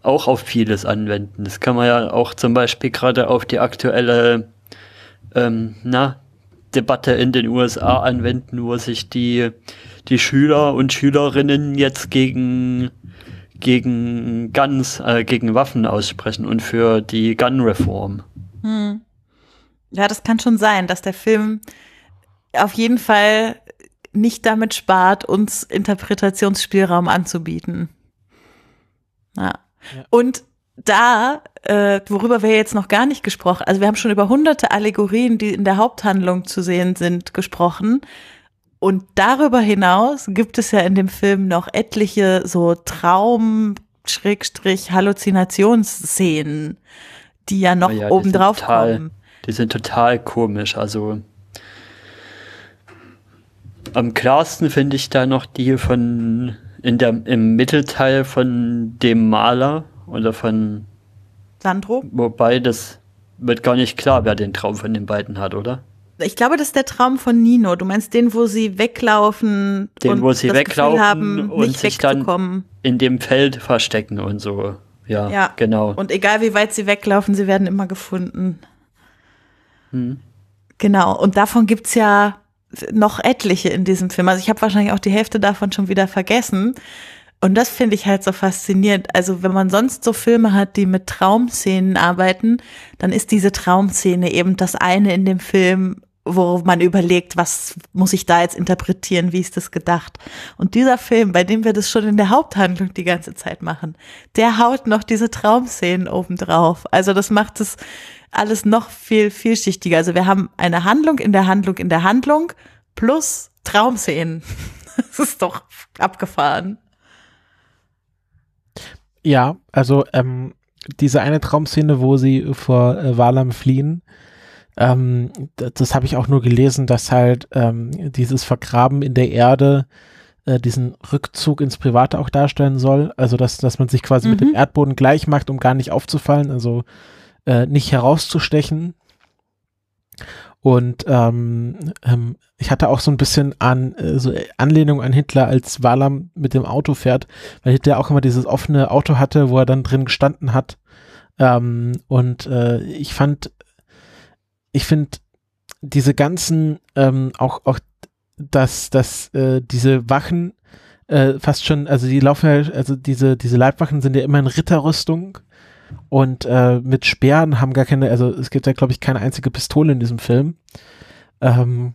auch auf vieles anwenden. Das kann man ja auch zum Beispiel gerade auf die aktuelle ähm, na, Debatte in den USA anwenden, wo sich die, die Schüler und Schülerinnen jetzt gegen, gegen Guns, äh, gegen Waffen aussprechen und für die Gun-Reform. Hm. Ja, das kann schon sein, dass der Film auf jeden Fall nicht damit spart, uns Interpretationsspielraum anzubieten. Ja. ja. Und da, äh, worüber wir jetzt noch gar nicht gesprochen, also wir haben schon über hunderte Allegorien, die in der Haupthandlung zu sehen sind, gesprochen. Und darüber hinaus gibt es ja in dem Film noch etliche so Traum, Schrägstrich, Halluzinationsszenen, die ja noch ja, obendrauf kommen. Die sind total komisch. Also am klarsten finde ich da noch die von in der, im Mittelteil von dem Maler oder von Sandro. Wobei das wird gar nicht klar, wer den Traum von den beiden hat, oder? Ich glaube, das ist der Traum von Nino. Du meinst den, wo sie weglaufen den, und wo sie weglaufen haben, und sich dann in dem Feld verstecken und so. Ja, ja, genau. Und egal wie weit sie weglaufen, sie werden immer gefunden. Hm. Genau. Und davon gibt es ja noch etliche in diesem Film. Also ich habe wahrscheinlich auch die Hälfte davon schon wieder vergessen. Und das finde ich halt so faszinierend. Also wenn man sonst so Filme hat, die mit Traumszenen arbeiten, dann ist diese Traumszene eben das eine in dem Film, wo man überlegt, was muss ich da jetzt interpretieren, wie ist das gedacht. Und dieser Film, bei dem wir das schon in der Haupthandlung die ganze Zeit machen, der haut noch diese Traumszenen obendrauf. Also das macht es alles noch viel vielschichtiger. Also wir haben eine Handlung in der Handlung in der Handlung plus Traumszenen. Das ist doch abgefahren. Ja, also ähm, diese eine Traumszene, wo sie vor äh, Valam fliehen, ähm, das, das habe ich auch nur gelesen, dass halt ähm, dieses Vergraben in der Erde äh, diesen Rückzug ins Private auch darstellen soll. Also dass, dass man sich quasi mhm. mit dem mhm. Erdboden gleich macht, um gar nicht aufzufallen, also äh, nicht herauszustechen. Und ähm, ähm, ich hatte auch so ein bisschen an äh, so Anlehnung an Hitler, als Walam mit dem Auto fährt, weil Hitler auch immer dieses offene Auto hatte, wo er dann drin gestanden hat. Ähm, und äh, ich fand, ich finde diese ganzen, ähm, auch, auch dass, dass äh, diese Wachen äh, fast schon, also die laufen ja, also diese, diese Leibwachen sind ja immer in Ritterrüstung und äh, mit Speeren haben gar keine, also es gibt ja, glaube ich, keine einzige Pistole in diesem Film. Ähm,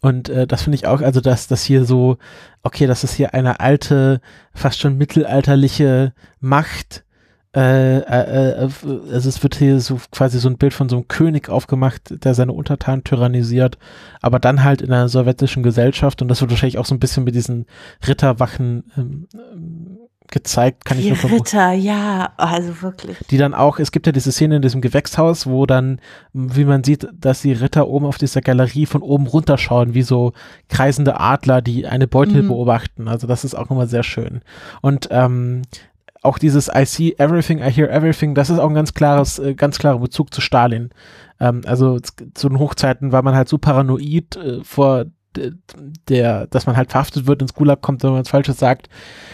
und äh, das finde ich auch, also dass das hier so, okay, das ist hier eine alte, fast schon mittelalterliche Macht. Äh, äh, äh, also es wird hier so quasi so ein Bild von so einem König aufgemacht, der seine Untertanen tyrannisiert, aber dann halt in einer sowjetischen Gesellschaft und das wird wahrscheinlich auch so ein bisschen mit diesen Ritterwachen ähm, gezeigt, kann die ich nur Ritter, ja, also wirklich. Die dann auch, es gibt ja diese Szene in diesem Gewächshaus, wo dann, wie man sieht, dass die Ritter oben auf dieser Galerie von oben runterschauen, wie so kreisende Adler, die eine Beute mhm. beobachten. Also das ist auch immer sehr schön. Und ähm, auch dieses I see everything, I hear everything, das ist auch ein ganz klares, äh, ganz klarer Bezug zu Stalin. Ähm, also zu den Hochzeiten war man halt so paranoid äh, vor der, dass man halt verhaftet wird, ins Gulag kommt, wenn man was Falsches sagt,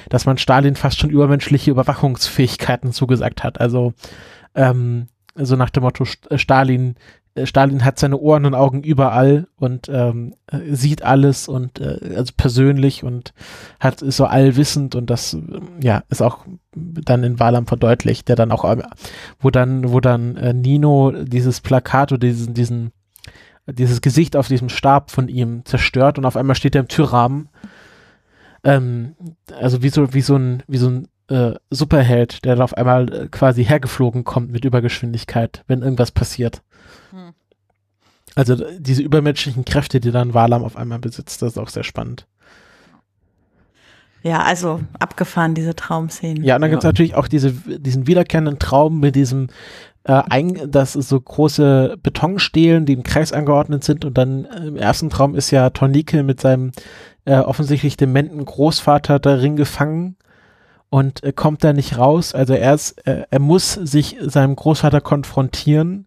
dass man Stalin fast schon übermenschliche Überwachungsfähigkeiten zugesagt hat. Also ähm, so nach dem Motto äh, Stalin, äh, Stalin hat seine Ohren und Augen überall und ähm, äh, sieht alles und äh, also persönlich und hat ist so allwissend und das ja ist auch dann in Walam verdeutlicht, der dann auch wo dann wo dann äh, Nino dieses Plakat oder diesen diesen dieses Gesicht auf diesem Stab von ihm zerstört und auf einmal steht er im Türrahmen. Ähm, also wie so, wie so ein, wie so ein äh, Superheld, der dann auf einmal äh, quasi hergeflogen kommt mit Übergeschwindigkeit, wenn irgendwas passiert. Hm. Also diese übermenschlichen Kräfte, die dann Walam auf einmal besitzt, das ist auch sehr spannend. Ja, also abgefahren, diese Traumszenen. Ja, und dann ja. gibt es natürlich auch diese, diesen wiederkehrenden Traum mit diesem äh, ein, dass so große Betonstelen, die im Kreis angeordnet sind und dann äh, im ersten Traum ist ja Tornike mit seinem äh, offensichtlich dementen Großvater darin gefangen und äh, kommt da nicht raus. Also er ist, äh, er muss sich seinem Großvater konfrontieren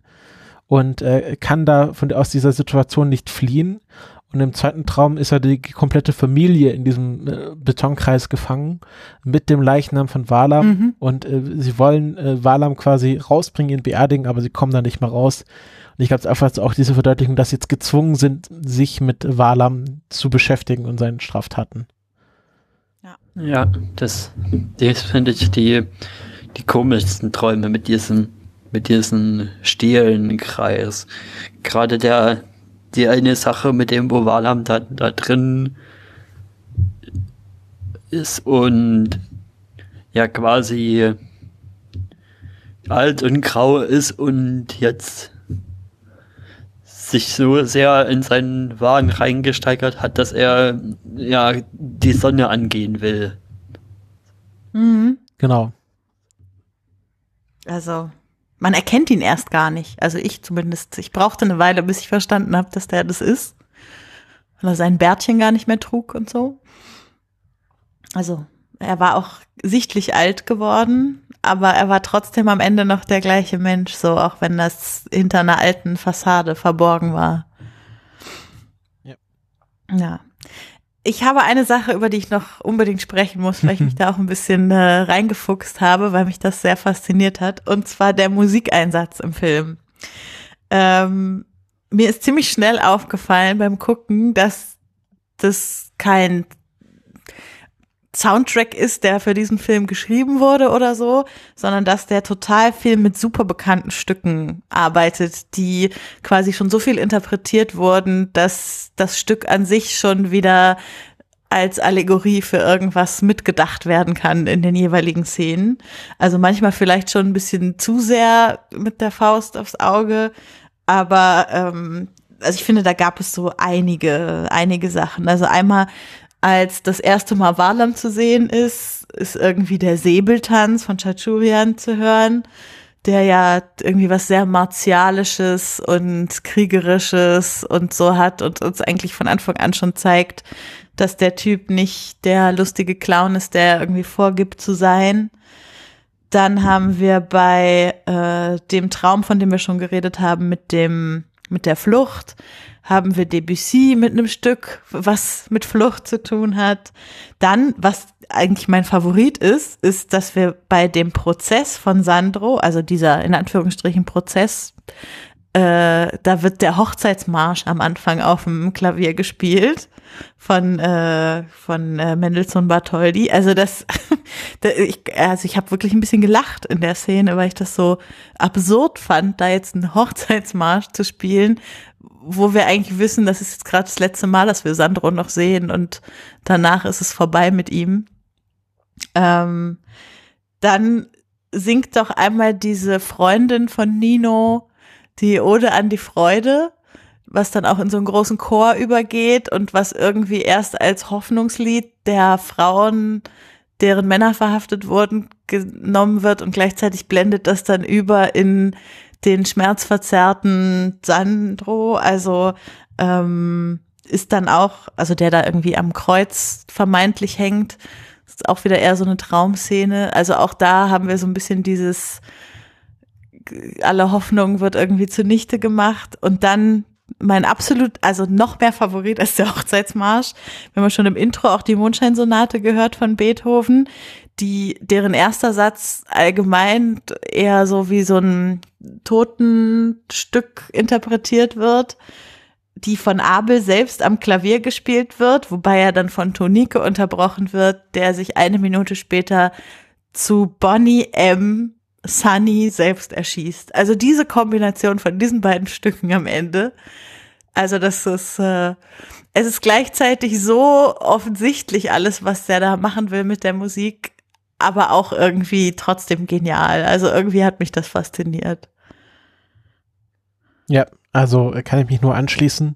und äh, kann da von aus dieser Situation nicht fliehen und im zweiten Traum ist er die komplette Familie in diesem äh, Betonkreis gefangen mit dem Leichnam von Valam. Mhm. Und äh, sie wollen äh, Valam quasi rausbringen, ihn beerdigen, aber sie kommen da nicht mehr raus. Und ich glaube, es ist einfach auch diese Verdeutlichung, dass sie jetzt gezwungen sind, sich mit Valam zu beschäftigen und seinen Straftaten. Ja, ja das, das finde ich die, die komischsten Träume mit diesem, mit diesem Stehlenkreis. Gerade der, die eine Sache mit dem Ovalam da, da drin ist und ja quasi alt und grau ist und jetzt sich so sehr in seinen Wagen reingesteigert hat, dass er ja die Sonne angehen will. Mhm. Genau. Also man erkennt ihn erst gar nicht. Also ich zumindest. Ich brauchte eine Weile, bis ich verstanden habe, dass der das ist. Weil er sein Bärtchen gar nicht mehr trug und so. Also er war auch sichtlich alt geworden, aber er war trotzdem am Ende noch der gleiche Mensch, so auch wenn das hinter einer alten Fassade verborgen war. Ja. Ja. Ich habe eine Sache, über die ich noch unbedingt sprechen muss, weil ich mich da auch ein bisschen äh, reingefuchst habe, weil mich das sehr fasziniert hat. Und zwar der Musikeinsatz im Film. Ähm, mir ist ziemlich schnell aufgefallen beim Gucken, dass das kein Soundtrack ist, der für diesen Film geschrieben wurde oder so, sondern dass der total viel mit super bekannten Stücken arbeitet, die quasi schon so viel interpretiert wurden, dass das Stück an sich schon wieder als Allegorie für irgendwas mitgedacht werden kann in den jeweiligen Szenen. Also manchmal vielleicht schon ein bisschen zu sehr mit der Faust aufs Auge, aber ähm, also ich finde, da gab es so einige, einige Sachen. Also einmal, als das erste Mal Walam zu sehen ist, ist irgendwie der Säbeltanz von Chachurian zu hören, der ja irgendwie was sehr martialisches und kriegerisches und so hat und uns eigentlich von Anfang an schon zeigt, dass der Typ nicht der lustige Clown ist, der irgendwie vorgibt zu sein. Dann haben wir bei äh, dem Traum, von dem wir schon geredet haben, mit dem mit der Flucht, haben wir Debussy mit einem Stück, was mit Flucht zu tun hat. Dann, was eigentlich mein Favorit ist, ist, dass wir bei dem Prozess von Sandro, also dieser in Anführungsstrichen Prozess, äh, da wird der Hochzeitsmarsch am Anfang auf dem Klavier gespielt von äh, von äh, Mendelssohn Bartholdy. Also das, da, ich, also ich habe wirklich ein bisschen gelacht in der Szene, weil ich das so absurd fand, da jetzt einen Hochzeitsmarsch zu spielen, wo wir eigentlich wissen, das ist jetzt gerade das letzte Mal, dass wir Sandro noch sehen und danach ist es vorbei mit ihm. Ähm, dann singt doch einmal diese Freundin von Nino die Ode an die Freude, was dann auch in so einen großen Chor übergeht und was irgendwie erst als Hoffnungslied der Frauen, deren Männer verhaftet wurden, genommen wird und gleichzeitig blendet das dann über in den schmerzverzerrten Sandro, also ähm, ist dann auch, also der da irgendwie am Kreuz vermeintlich hängt, ist auch wieder eher so eine Traumszene. Also auch da haben wir so ein bisschen dieses alle Hoffnung wird irgendwie zunichte gemacht und dann mein absolut, also noch mehr Favorit als der Hochzeitsmarsch. Wir haben schon im Intro auch die Mondscheinsonate gehört von Beethoven, die, deren erster Satz allgemein eher so wie so ein Totenstück interpretiert wird, die von Abel selbst am Klavier gespielt wird, wobei er dann von Tonike unterbrochen wird, der sich eine Minute später zu Bonnie M Sunny selbst erschießt. Also diese Kombination von diesen beiden Stücken am Ende. Also das ist, äh, es ist gleichzeitig so offensichtlich alles, was der da machen will mit der Musik, aber auch irgendwie trotzdem genial. Also irgendwie hat mich das fasziniert. Ja, also kann ich mich nur anschließen.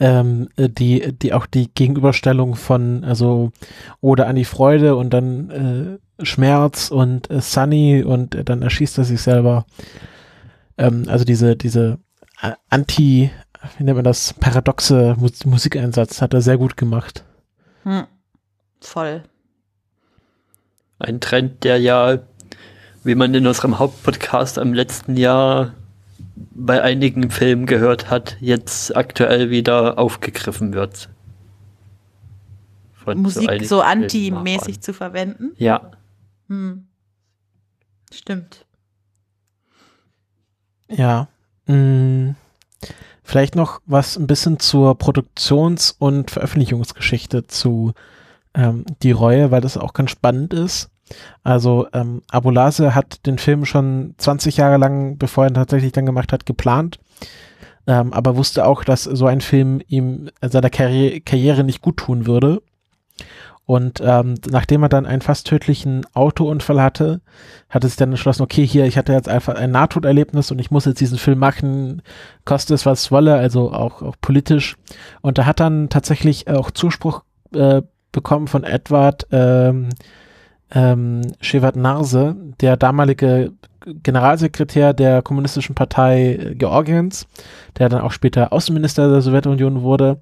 Ähm, die, die auch die Gegenüberstellung von, also Ode an die Freude und dann äh, Schmerz und äh, Sunny und äh, dann erschießt er sich selber. Ähm, also diese, diese äh, Anti, wie nennt man das, paradoxe Mus Musikeinsatz hat er sehr gut gemacht. Hm. Voll. Ein Trend, der ja, wie man in unserem Hauptpodcast am letzten Jahr bei einigen Filmen gehört hat, jetzt aktuell wieder aufgegriffen wird. Musik so anti-mäßig zu verwenden? Ja. Hm. Stimmt. Ja. Mh, hm. vielleicht noch was ein bisschen zur Produktions- und Veröffentlichungsgeschichte zu ähm, Die Reue, weil das auch ganz spannend ist. Also ähm, Abulase hat den Film schon 20 Jahre lang, bevor er ihn tatsächlich dann gemacht hat, geplant. Ähm, aber wusste auch, dass so ein Film ihm seiner Karri Karriere nicht gut tun würde. Und ähm, nachdem er dann einen fast tödlichen Autounfall hatte, hat er sich dann entschlossen, okay, hier, ich hatte jetzt einfach ein Nahtoderlebnis und ich muss jetzt diesen Film machen, koste es was wolle, also auch, auch politisch. Und er hat dann tatsächlich auch Zuspruch äh, bekommen von Edward ähm, ähm, Shevardnadze, der damalige Generalsekretär der Kommunistischen Partei Georgiens, der dann auch später Außenminister der Sowjetunion wurde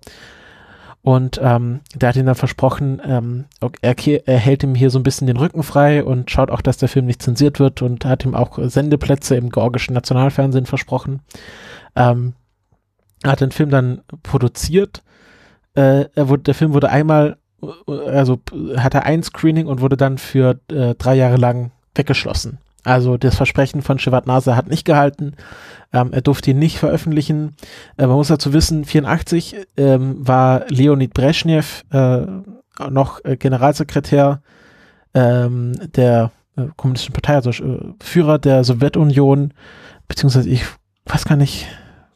und ähm, der hat ihm dann versprochen, ähm, er, er, hält ihm hier so ein bisschen den Rücken frei und schaut auch, dass der Film nicht zensiert wird und hat ihm auch Sendeplätze im georgischen Nationalfernsehen versprochen. Ähm, er hat den Film dann produziert. Äh, wurde, der Film wurde einmal, also hatte ein Screening und wurde dann für äh, drei Jahre lang weggeschlossen. Also das Versprechen von Shevardnadze hat nicht gehalten. Ähm, er durfte ihn nicht veröffentlichen. Äh, man muss dazu wissen, 84 ähm, war Leonid Brezhnev äh, noch äh, Generalsekretär ähm, der äh, Kommunistischen Partei, also äh, Führer der Sowjetunion, beziehungsweise ich weiß gar nicht,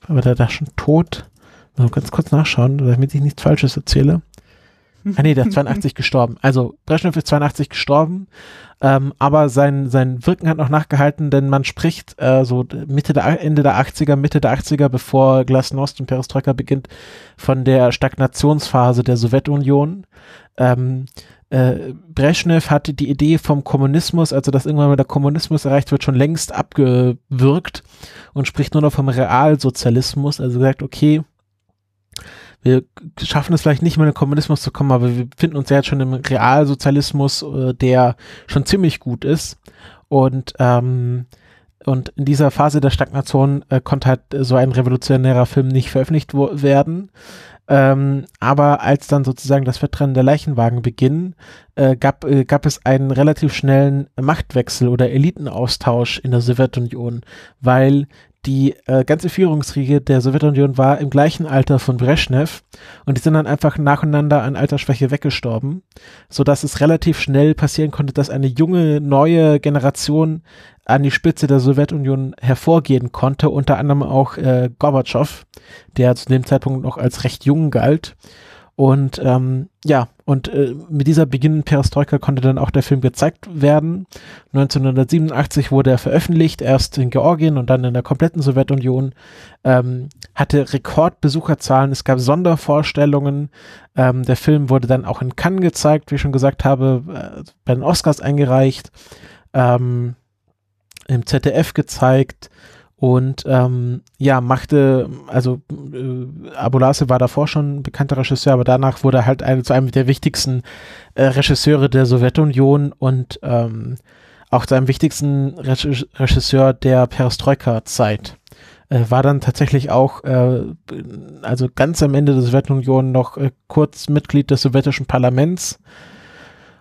war der da schon tot? Mal ganz kurz nachschauen, damit ich nichts Falsches erzähle. Ah nee, der ist 82 gestorben. Also Brezhnev ist 82 gestorben, ähm, aber sein, sein Wirken hat noch nachgehalten, denn man spricht äh, so Mitte der, Ende der 80er, Mitte der 80er, bevor Glasnost und Perestroika beginnt, von der Stagnationsphase der Sowjetunion. Ähm, äh, Brezhnev hatte die Idee vom Kommunismus, also dass irgendwann mal der Kommunismus erreicht wird, schon längst abgewürgt und spricht nur noch vom Realsozialismus, also gesagt, okay, wir schaffen es vielleicht nicht mehr in den Kommunismus zu kommen, aber wir befinden uns ja jetzt schon im Realsozialismus, äh, der schon ziemlich gut ist. Und, ähm, und in dieser Phase der Stagnation äh, konnte halt so ein revolutionärer Film nicht veröffentlicht werden. Ähm, aber als dann sozusagen das Wettrennen der Leichenwagen beginnt, äh, gab, äh, gab es einen relativ schnellen Machtwechsel oder Elitenaustausch in der Sowjetunion, weil die äh, ganze Führungsriege der Sowjetunion war im gleichen Alter von Brezhnev und die sind dann einfach nacheinander an Altersschwäche weggestorben, so dass es relativ schnell passieren konnte, dass eine junge neue Generation an die Spitze der Sowjetunion hervorgehen konnte, unter anderem auch äh, Gorbatschow, der zu dem Zeitpunkt noch als recht jung galt. Und ähm, ja, und äh, mit dieser beginnenden Perestroika konnte dann auch der Film gezeigt werden. 1987 wurde er veröffentlicht, erst in Georgien und dann in der kompletten Sowjetunion. Ähm, hatte Rekordbesucherzahlen, es gab Sondervorstellungen. Ähm, der Film wurde dann auch in Cannes gezeigt, wie ich schon gesagt habe, äh, bei den Oscars eingereicht, ähm, im ZDF gezeigt und ähm, ja, machte, also äh, Abulase war davor schon ein bekannter Regisseur, aber danach wurde er halt ein, zu einem der wichtigsten äh, Regisseure der Sowjetunion und ähm, auch zu einem wichtigsten Regisseur der Perestroika-Zeit. Äh, war dann tatsächlich auch, äh, also ganz am Ende der Sowjetunion noch äh, kurz Mitglied des sowjetischen Parlaments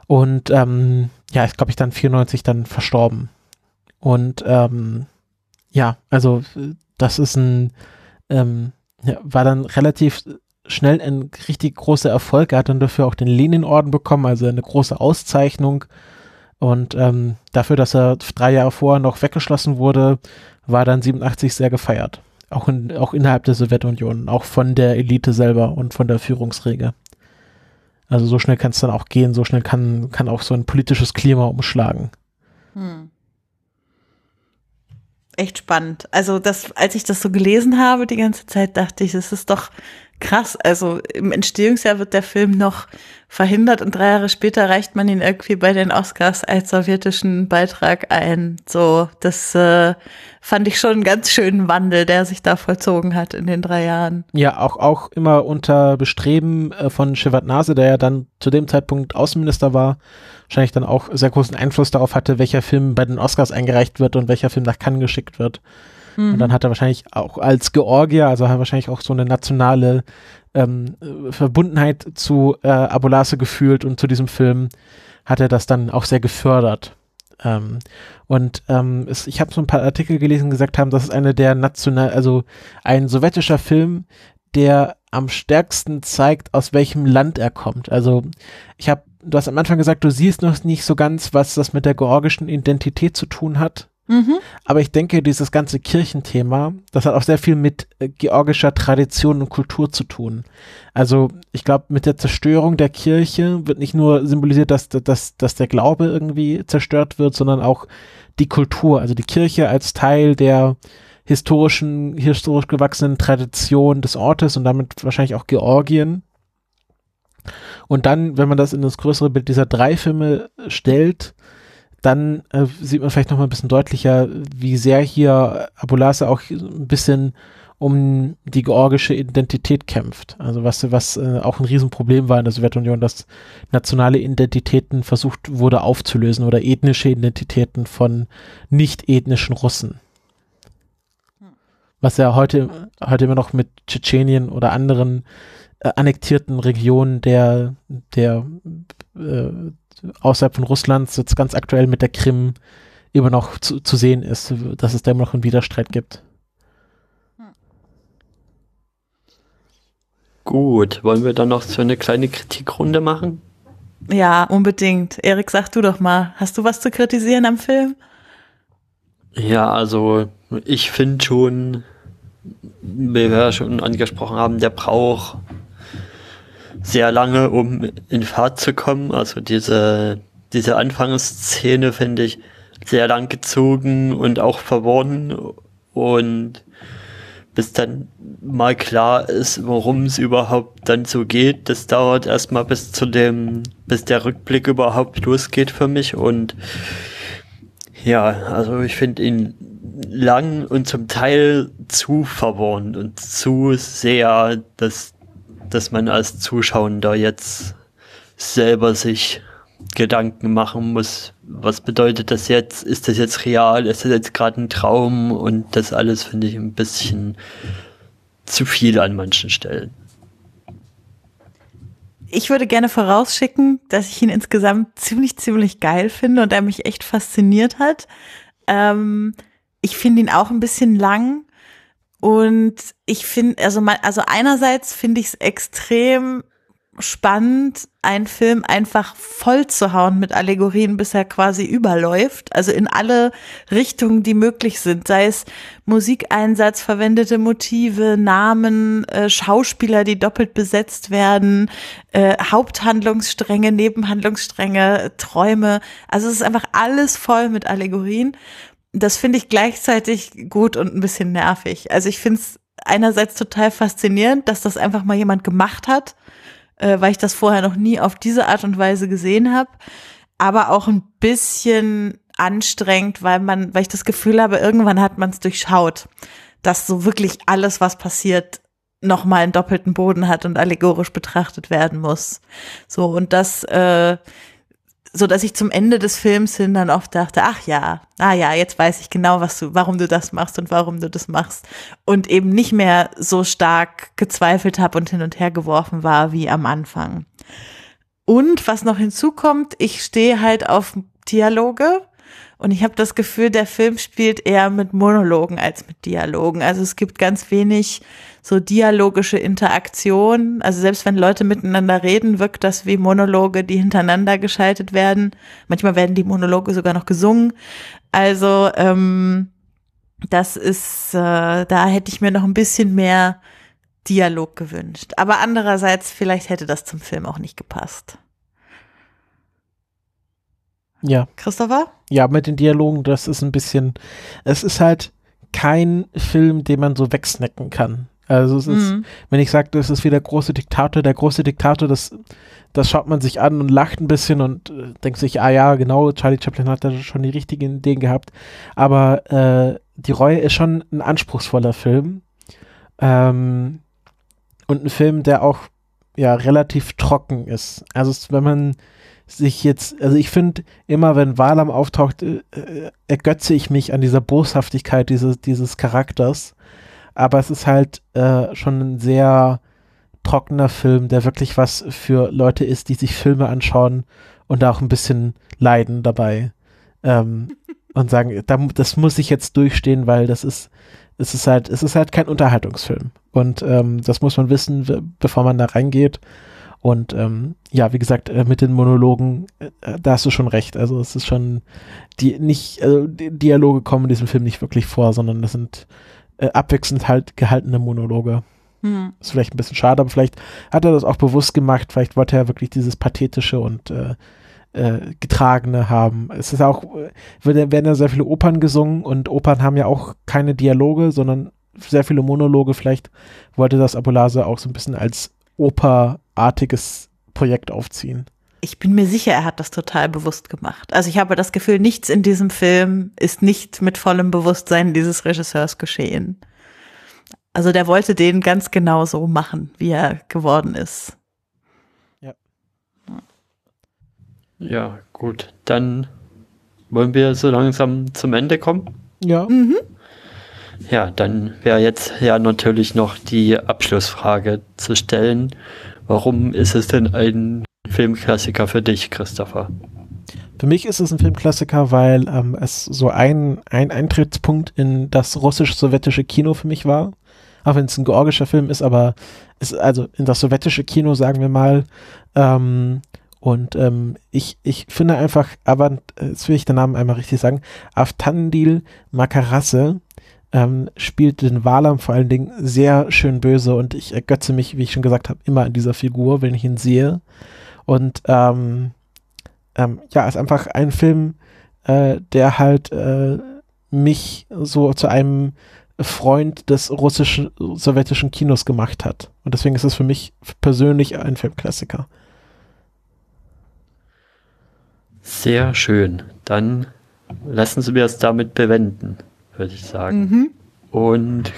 und ähm, ja, ist glaube ich dann 94 dann verstorben. Und ähm, ja, also das ist ein, ähm, ja, war dann relativ schnell ein richtig großer Erfolg. Er hat dann dafür auch den Lenin-Orden bekommen, also eine große Auszeichnung. Und ähm, dafür, dass er drei Jahre vorher noch weggeschlossen wurde, war dann 87 sehr gefeiert. Auch, in, auch innerhalb der Sowjetunion, auch von der Elite selber und von der Führungsriege. Also so schnell kann es dann auch gehen, so schnell kann, kann auch so ein politisches Klima umschlagen. Hm echt spannend. Also das, als ich das so gelesen habe, die ganze Zeit dachte ich, das ist doch krass. Also im Entstehungsjahr wird der Film noch verhindert und drei Jahre später reicht man ihn irgendwie bei den Oscars als sowjetischen Beitrag ein. So, das äh, fand ich schon einen ganz schönen Wandel, der sich da vollzogen hat in den drei Jahren. Ja, auch, auch immer unter Bestreben äh, von Shevardnadze, der ja dann zu dem Zeitpunkt Außenminister war, wahrscheinlich dann auch sehr großen Einfluss darauf hatte, welcher Film bei den Oscars eingereicht wird und welcher Film nach Cannes geschickt wird. Mhm. Und dann hat er wahrscheinlich auch als Georgier, also hat er wahrscheinlich auch so eine nationale ähm, Verbundenheit zu äh, Abolase gefühlt und zu diesem Film hat er das dann auch sehr gefördert. Ähm, und ähm, es, ich habe so ein paar Artikel gelesen, die gesagt haben, das ist eine der national, also ein sowjetischer Film, der am stärksten zeigt, aus welchem Land er kommt. Also ich habe, du hast am Anfang gesagt, du siehst noch nicht so ganz, was das mit der georgischen Identität zu tun hat. Mhm. Aber ich denke, dieses ganze Kirchenthema, das hat auch sehr viel mit äh, georgischer Tradition und Kultur zu tun. Also ich glaube, mit der Zerstörung der Kirche wird nicht nur symbolisiert, dass, dass, dass der Glaube irgendwie zerstört wird, sondern auch die Kultur, also die Kirche als Teil der historischen, historisch gewachsenen Tradition des Ortes und damit wahrscheinlich auch Georgien. Und dann, wenn man das in das größere Bild dieser drei Filme stellt, dann äh, sieht man vielleicht noch mal ein bisschen deutlicher, wie sehr hier Abulase auch ein bisschen um die georgische Identität kämpft. Also was, was äh, auch ein Riesenproblem war in der Sowjetunion, dass nationale Identitäten versucht wurde aufzulösen oder ethnische Identitäten von nicht ethnischen Russen. Was ja heute, heute immer noch mit Tschetschenien oder anderen äh, annektierten Regionen der, der äh, außerhalb von Russlands, jetzt ganz aktuell mit der Krim, immer noch zu, zu sehen ist, dass es da immer noch einen Widerstreit gibt. Gut, wollen wir dann noch so eine kleine Kritikrunde machen? Ja, unbedingt. Erik, sag du doch mal, hast du was zu kritisieren am Film? Ja, also ich finde schon, wie wir ja schon angesprochen haben, der braucht sehr lange, um in Fahrt zu kommen. Also diese, diese Anfangsszene finde ich sehr lang gezogen und auch verworren und bis dann mal klar ist, worum es überhaupt dann so geht. Das dauert erstmal bis zu dem, bis der Rückblick überhaupt losgeht für mich und ja, also ich finde ihn lang und zum Teil zu verworren und zu sehr, dass, dass man als Zuschauer jetzt selber sich Gedanken machen muss, was bedeutet das jetzt? Ist das jetzt real? Ist das jetzt gerade ein Traum? Und das alles finde ich ein bisschen zu viel an manchen Stellen. Ich würde gerne vorausschicken, dass ich ihn insgesamt ziemlich, ziemlich geil finde und er mich echt fasziniert hat. Ähm, ich finde ihn auch ein bisschen lang und ich finde, also, also einerseits finde ich es extrem spannend, einen Film einfach voll zu hauen mit Allegorien, bis er quasi überläuft. Also in alle Richtungen, die möglich sind. Sei es Musikeinsatz, verwendete Motive, Namen, äh, Schauspieler, die doppelt besetzt werden, äh, Haupthandlungsstränge, Nebenhandlungsstränge, Träume. Also es ist einfach alles voll mit Allegorien. Das finde ich gleichzeitig gut und ein bisschen nervig. Also ich finde es einerseits total faszinierend, dass das einfach mal jemand gemacht hat äh, weil ich das vorher noch nie auf diese Art und Weise gesehen habe. Aber auch ein bisschen anstrengend, weil man, weil ich das Gefühl habe, irgendwann hat man es durchschaut, dass so wirklich alles, was passiert, nochmal einen doppelten Boden hat und allegorisch betrachtet werden muss. So, und das äh, so dass ich zum Ende des Films hin dann oft dachte, ach ja, ah ja, jetzt weiß ich genau, was du, warum du das machst und warum du das machst und eben nicht mehr so stark gezweifelt habe und hin und her geworfen war wie am Anfang. Und was noch hinzukommt, ich stehe halt auf Dialoge und ich habe das Gefühl, der Film spielt eher mit Monologen als mit Dialogen. Also es gibt ganz wenig so dialogische Interaktion. Also selbst wenn Leute miteinander reden, wirkt das wie Monologe, die hintereinander geschaltet werden. Manchmal werden die Monologe sogar noch gesungen. Also ähm, das ist, äh, da hätte ich mir noch ein bisschen mehr Dialog gewünscht. Aber andererseits, vielleicht hätte das zum Film auch nicht gepasst. Ja. Christopher? Ja, mit den Dialogen, das ist ein bisschen, es ist halt kein Film, den man so wegsnacken kann. Also es ist, mhm. wenn ich sage, das ist wie der große Diktator, der große Diktator, das, das schaut man sich an und lacht ein bisschen und äh, denkt sich, ah ja, genau, Charlie Chaplin hat da schon die richtigen Ideen gehabt. Aber äh, die Reue ist schon ein anspruchsvoller Film. Ähm, und ein Film, der auch ja relativ trocken ist. Also es, wenn man sich jetzt, also ich finde immer, wenn Walam auftaucht, äh, äh, ergötze ich mich an dieser Boshaftigkeit dieses, dieses Charakters aber es ist halt äh, schon ein sehr trockener Film, der wirklich was für Leute ist, die sich Filme anschauen und da auch ein bisschen leiden dabei ähm, und sagen, da, das muss ich jetzt durchstehen, weil das ist, es ist halt, es ist halt kein Unterhaltungsfilm und ähm, das muss man wissen, bevor man da reingeht. Und ähm, ja, wie gesagt, äh, mit den Monologen, äh, da hast du schon recht. Also es ist schon die nicht, also die Dialoge kommen in diesem Film nicht wirklich vor, sondern das sind äh, abwechselnd halt gehaltene Monologe. Hm. Ist vielleicht ein bisschen schade, aber vielleicht hat er das auch bewusst gemacht. Vielleicht wollte er wirklich dieses pathetische und äh, äh, getragene haben. Es ist auch, äh, werden ja sehr viele Opern gesungen und Opern haben ja auch keine Dialoge, sondern sehr viele Monologe. Vielleicht wollte das Abolase auch so ein bisschen als operartiges Projekt aufziehen ich bin mir sicher, er hat das total bewusst gemacht. Also ich habe das Gefühl, nichts in diesem Film ist nicht mit vollem Bewusstsein dieses Regisseurs geschehen. Also der wollte den ganz genau so machen, wie er geworden ist. Ja. Ja, gut. Dann wollen wir so langsam zum Ende kommen. Ja. Mhm. Ja, dann wäre jetzt ja natürlich noch die Abschlussfrage zu stellen. Warum ist es denn ein Filmklassiker für dich, Christopher? Für mich ist es ein Filmklassiker, weil ähm, es so ein, ein Eintrittspunkt in das russisch-sowjetische Kino für mich war. Auch wenn es ein georgischer Film ist, aber ist also in das sowjetische Kino, sagen wir mal. Ähm, und ähm, ich, ich finde einfach, aber jetzt will ich den Namen einmal richtig sagen, Aftandil Makarasse ähm, spielt den Walam vor allen Dingen sehr schön böse und ich ergötze mich, wie ich schon gesagt habe, immer an dieser Figur, wenn ich ihn sehe. Und ähm, ähm, ja, ist einfach ein Film, äh, der halt äh, mich so zu einem Freund des russischen, sowjetischen Kinos gemacht hat. Und deswegen ist es für mich persönlich ein Filmklassiker. Sehr schön. Dann lassen Sie mir es damit bewenden, würde ich sagen. Mhm. Und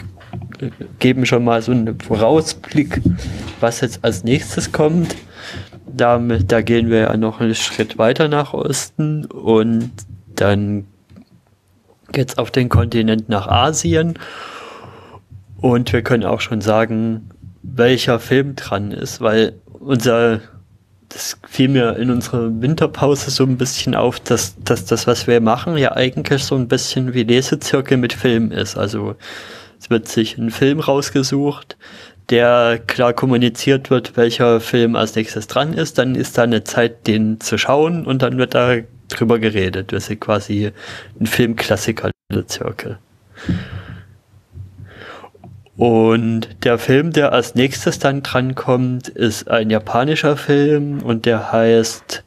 geben schon mal so einen Vorausblick, was jetzt als nächstes kommt. Damit, da gehen wir ja noch einen Schritt weiter nach Osten und dann geht es auf den Kontinent nach Asien. Und wir können auch schon sagen, welcher Film dran ist, weil unser, das fiel mir in unserer Winterpause so ein bisschen auf, dass, dass das, was wir machen, ja eigentlich so ein bisschen wie Lesezirkel mit Film ist. Also es wird sich ein Film rausgesucht, der klar kommuniziert wird, welcher Film als nächstes dran ist. Dann ist da eine Zeit, den zu schauen und dann wird da drüber geredet. Das ist quasi ein Filmklassiker, der Zirkel. Und der Film, der als nächstes dann drankommt, ist ein japanischer Film und der heißt,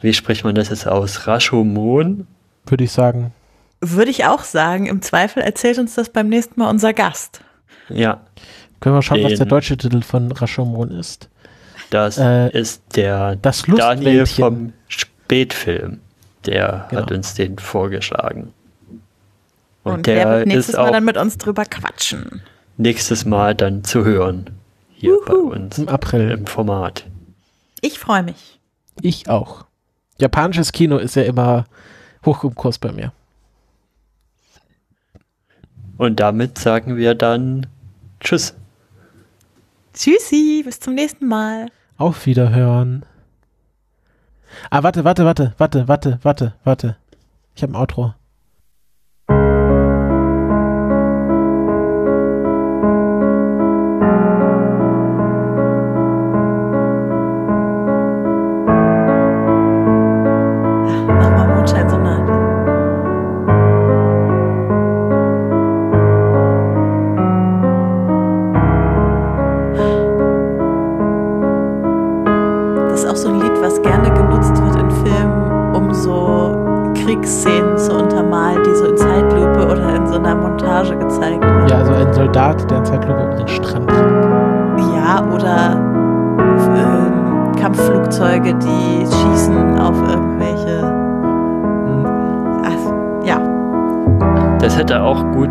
wie spricht man das jetzt aus? Rashomon? Würde ich sagen. Würde ich auch sagen. Im Zweifel erzählt uns das beim nächsten Mal unser Gast. Ja. Können wir schauen, was Den- der deutsche Titel von Rashomon ist. Das Äh, ist der das Daniel vom Spätfilm. Der Genau. hat uns den vorgeschlagen. Und, Und, der der wird nächstes ist Mal auch dann mit uns drüber quatschen. nächstes Mal dann zu hören. Hier bei Juhu. uns Im April. im Format. Ich freue mich. Ich auch. Japanisches Kino ist ja immer hoch im Kurs bei mir. Und damit sagen wir dann Tschüss. Tschüssi, bis zum nächsten Mal. Auf Wiederhören. Ah, warte, warte, warte, warte, warte, warte, warte. Ich habe ein Outro.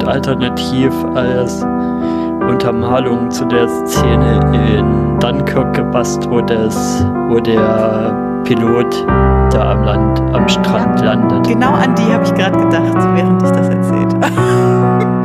Alternativ als Untermalung zu der Szene in Dunkirk gepasst, wo das, wo der Pilot da am Land, am Strand landet. genau an die habe ich gerade gedacht, während ich das erzählt habe.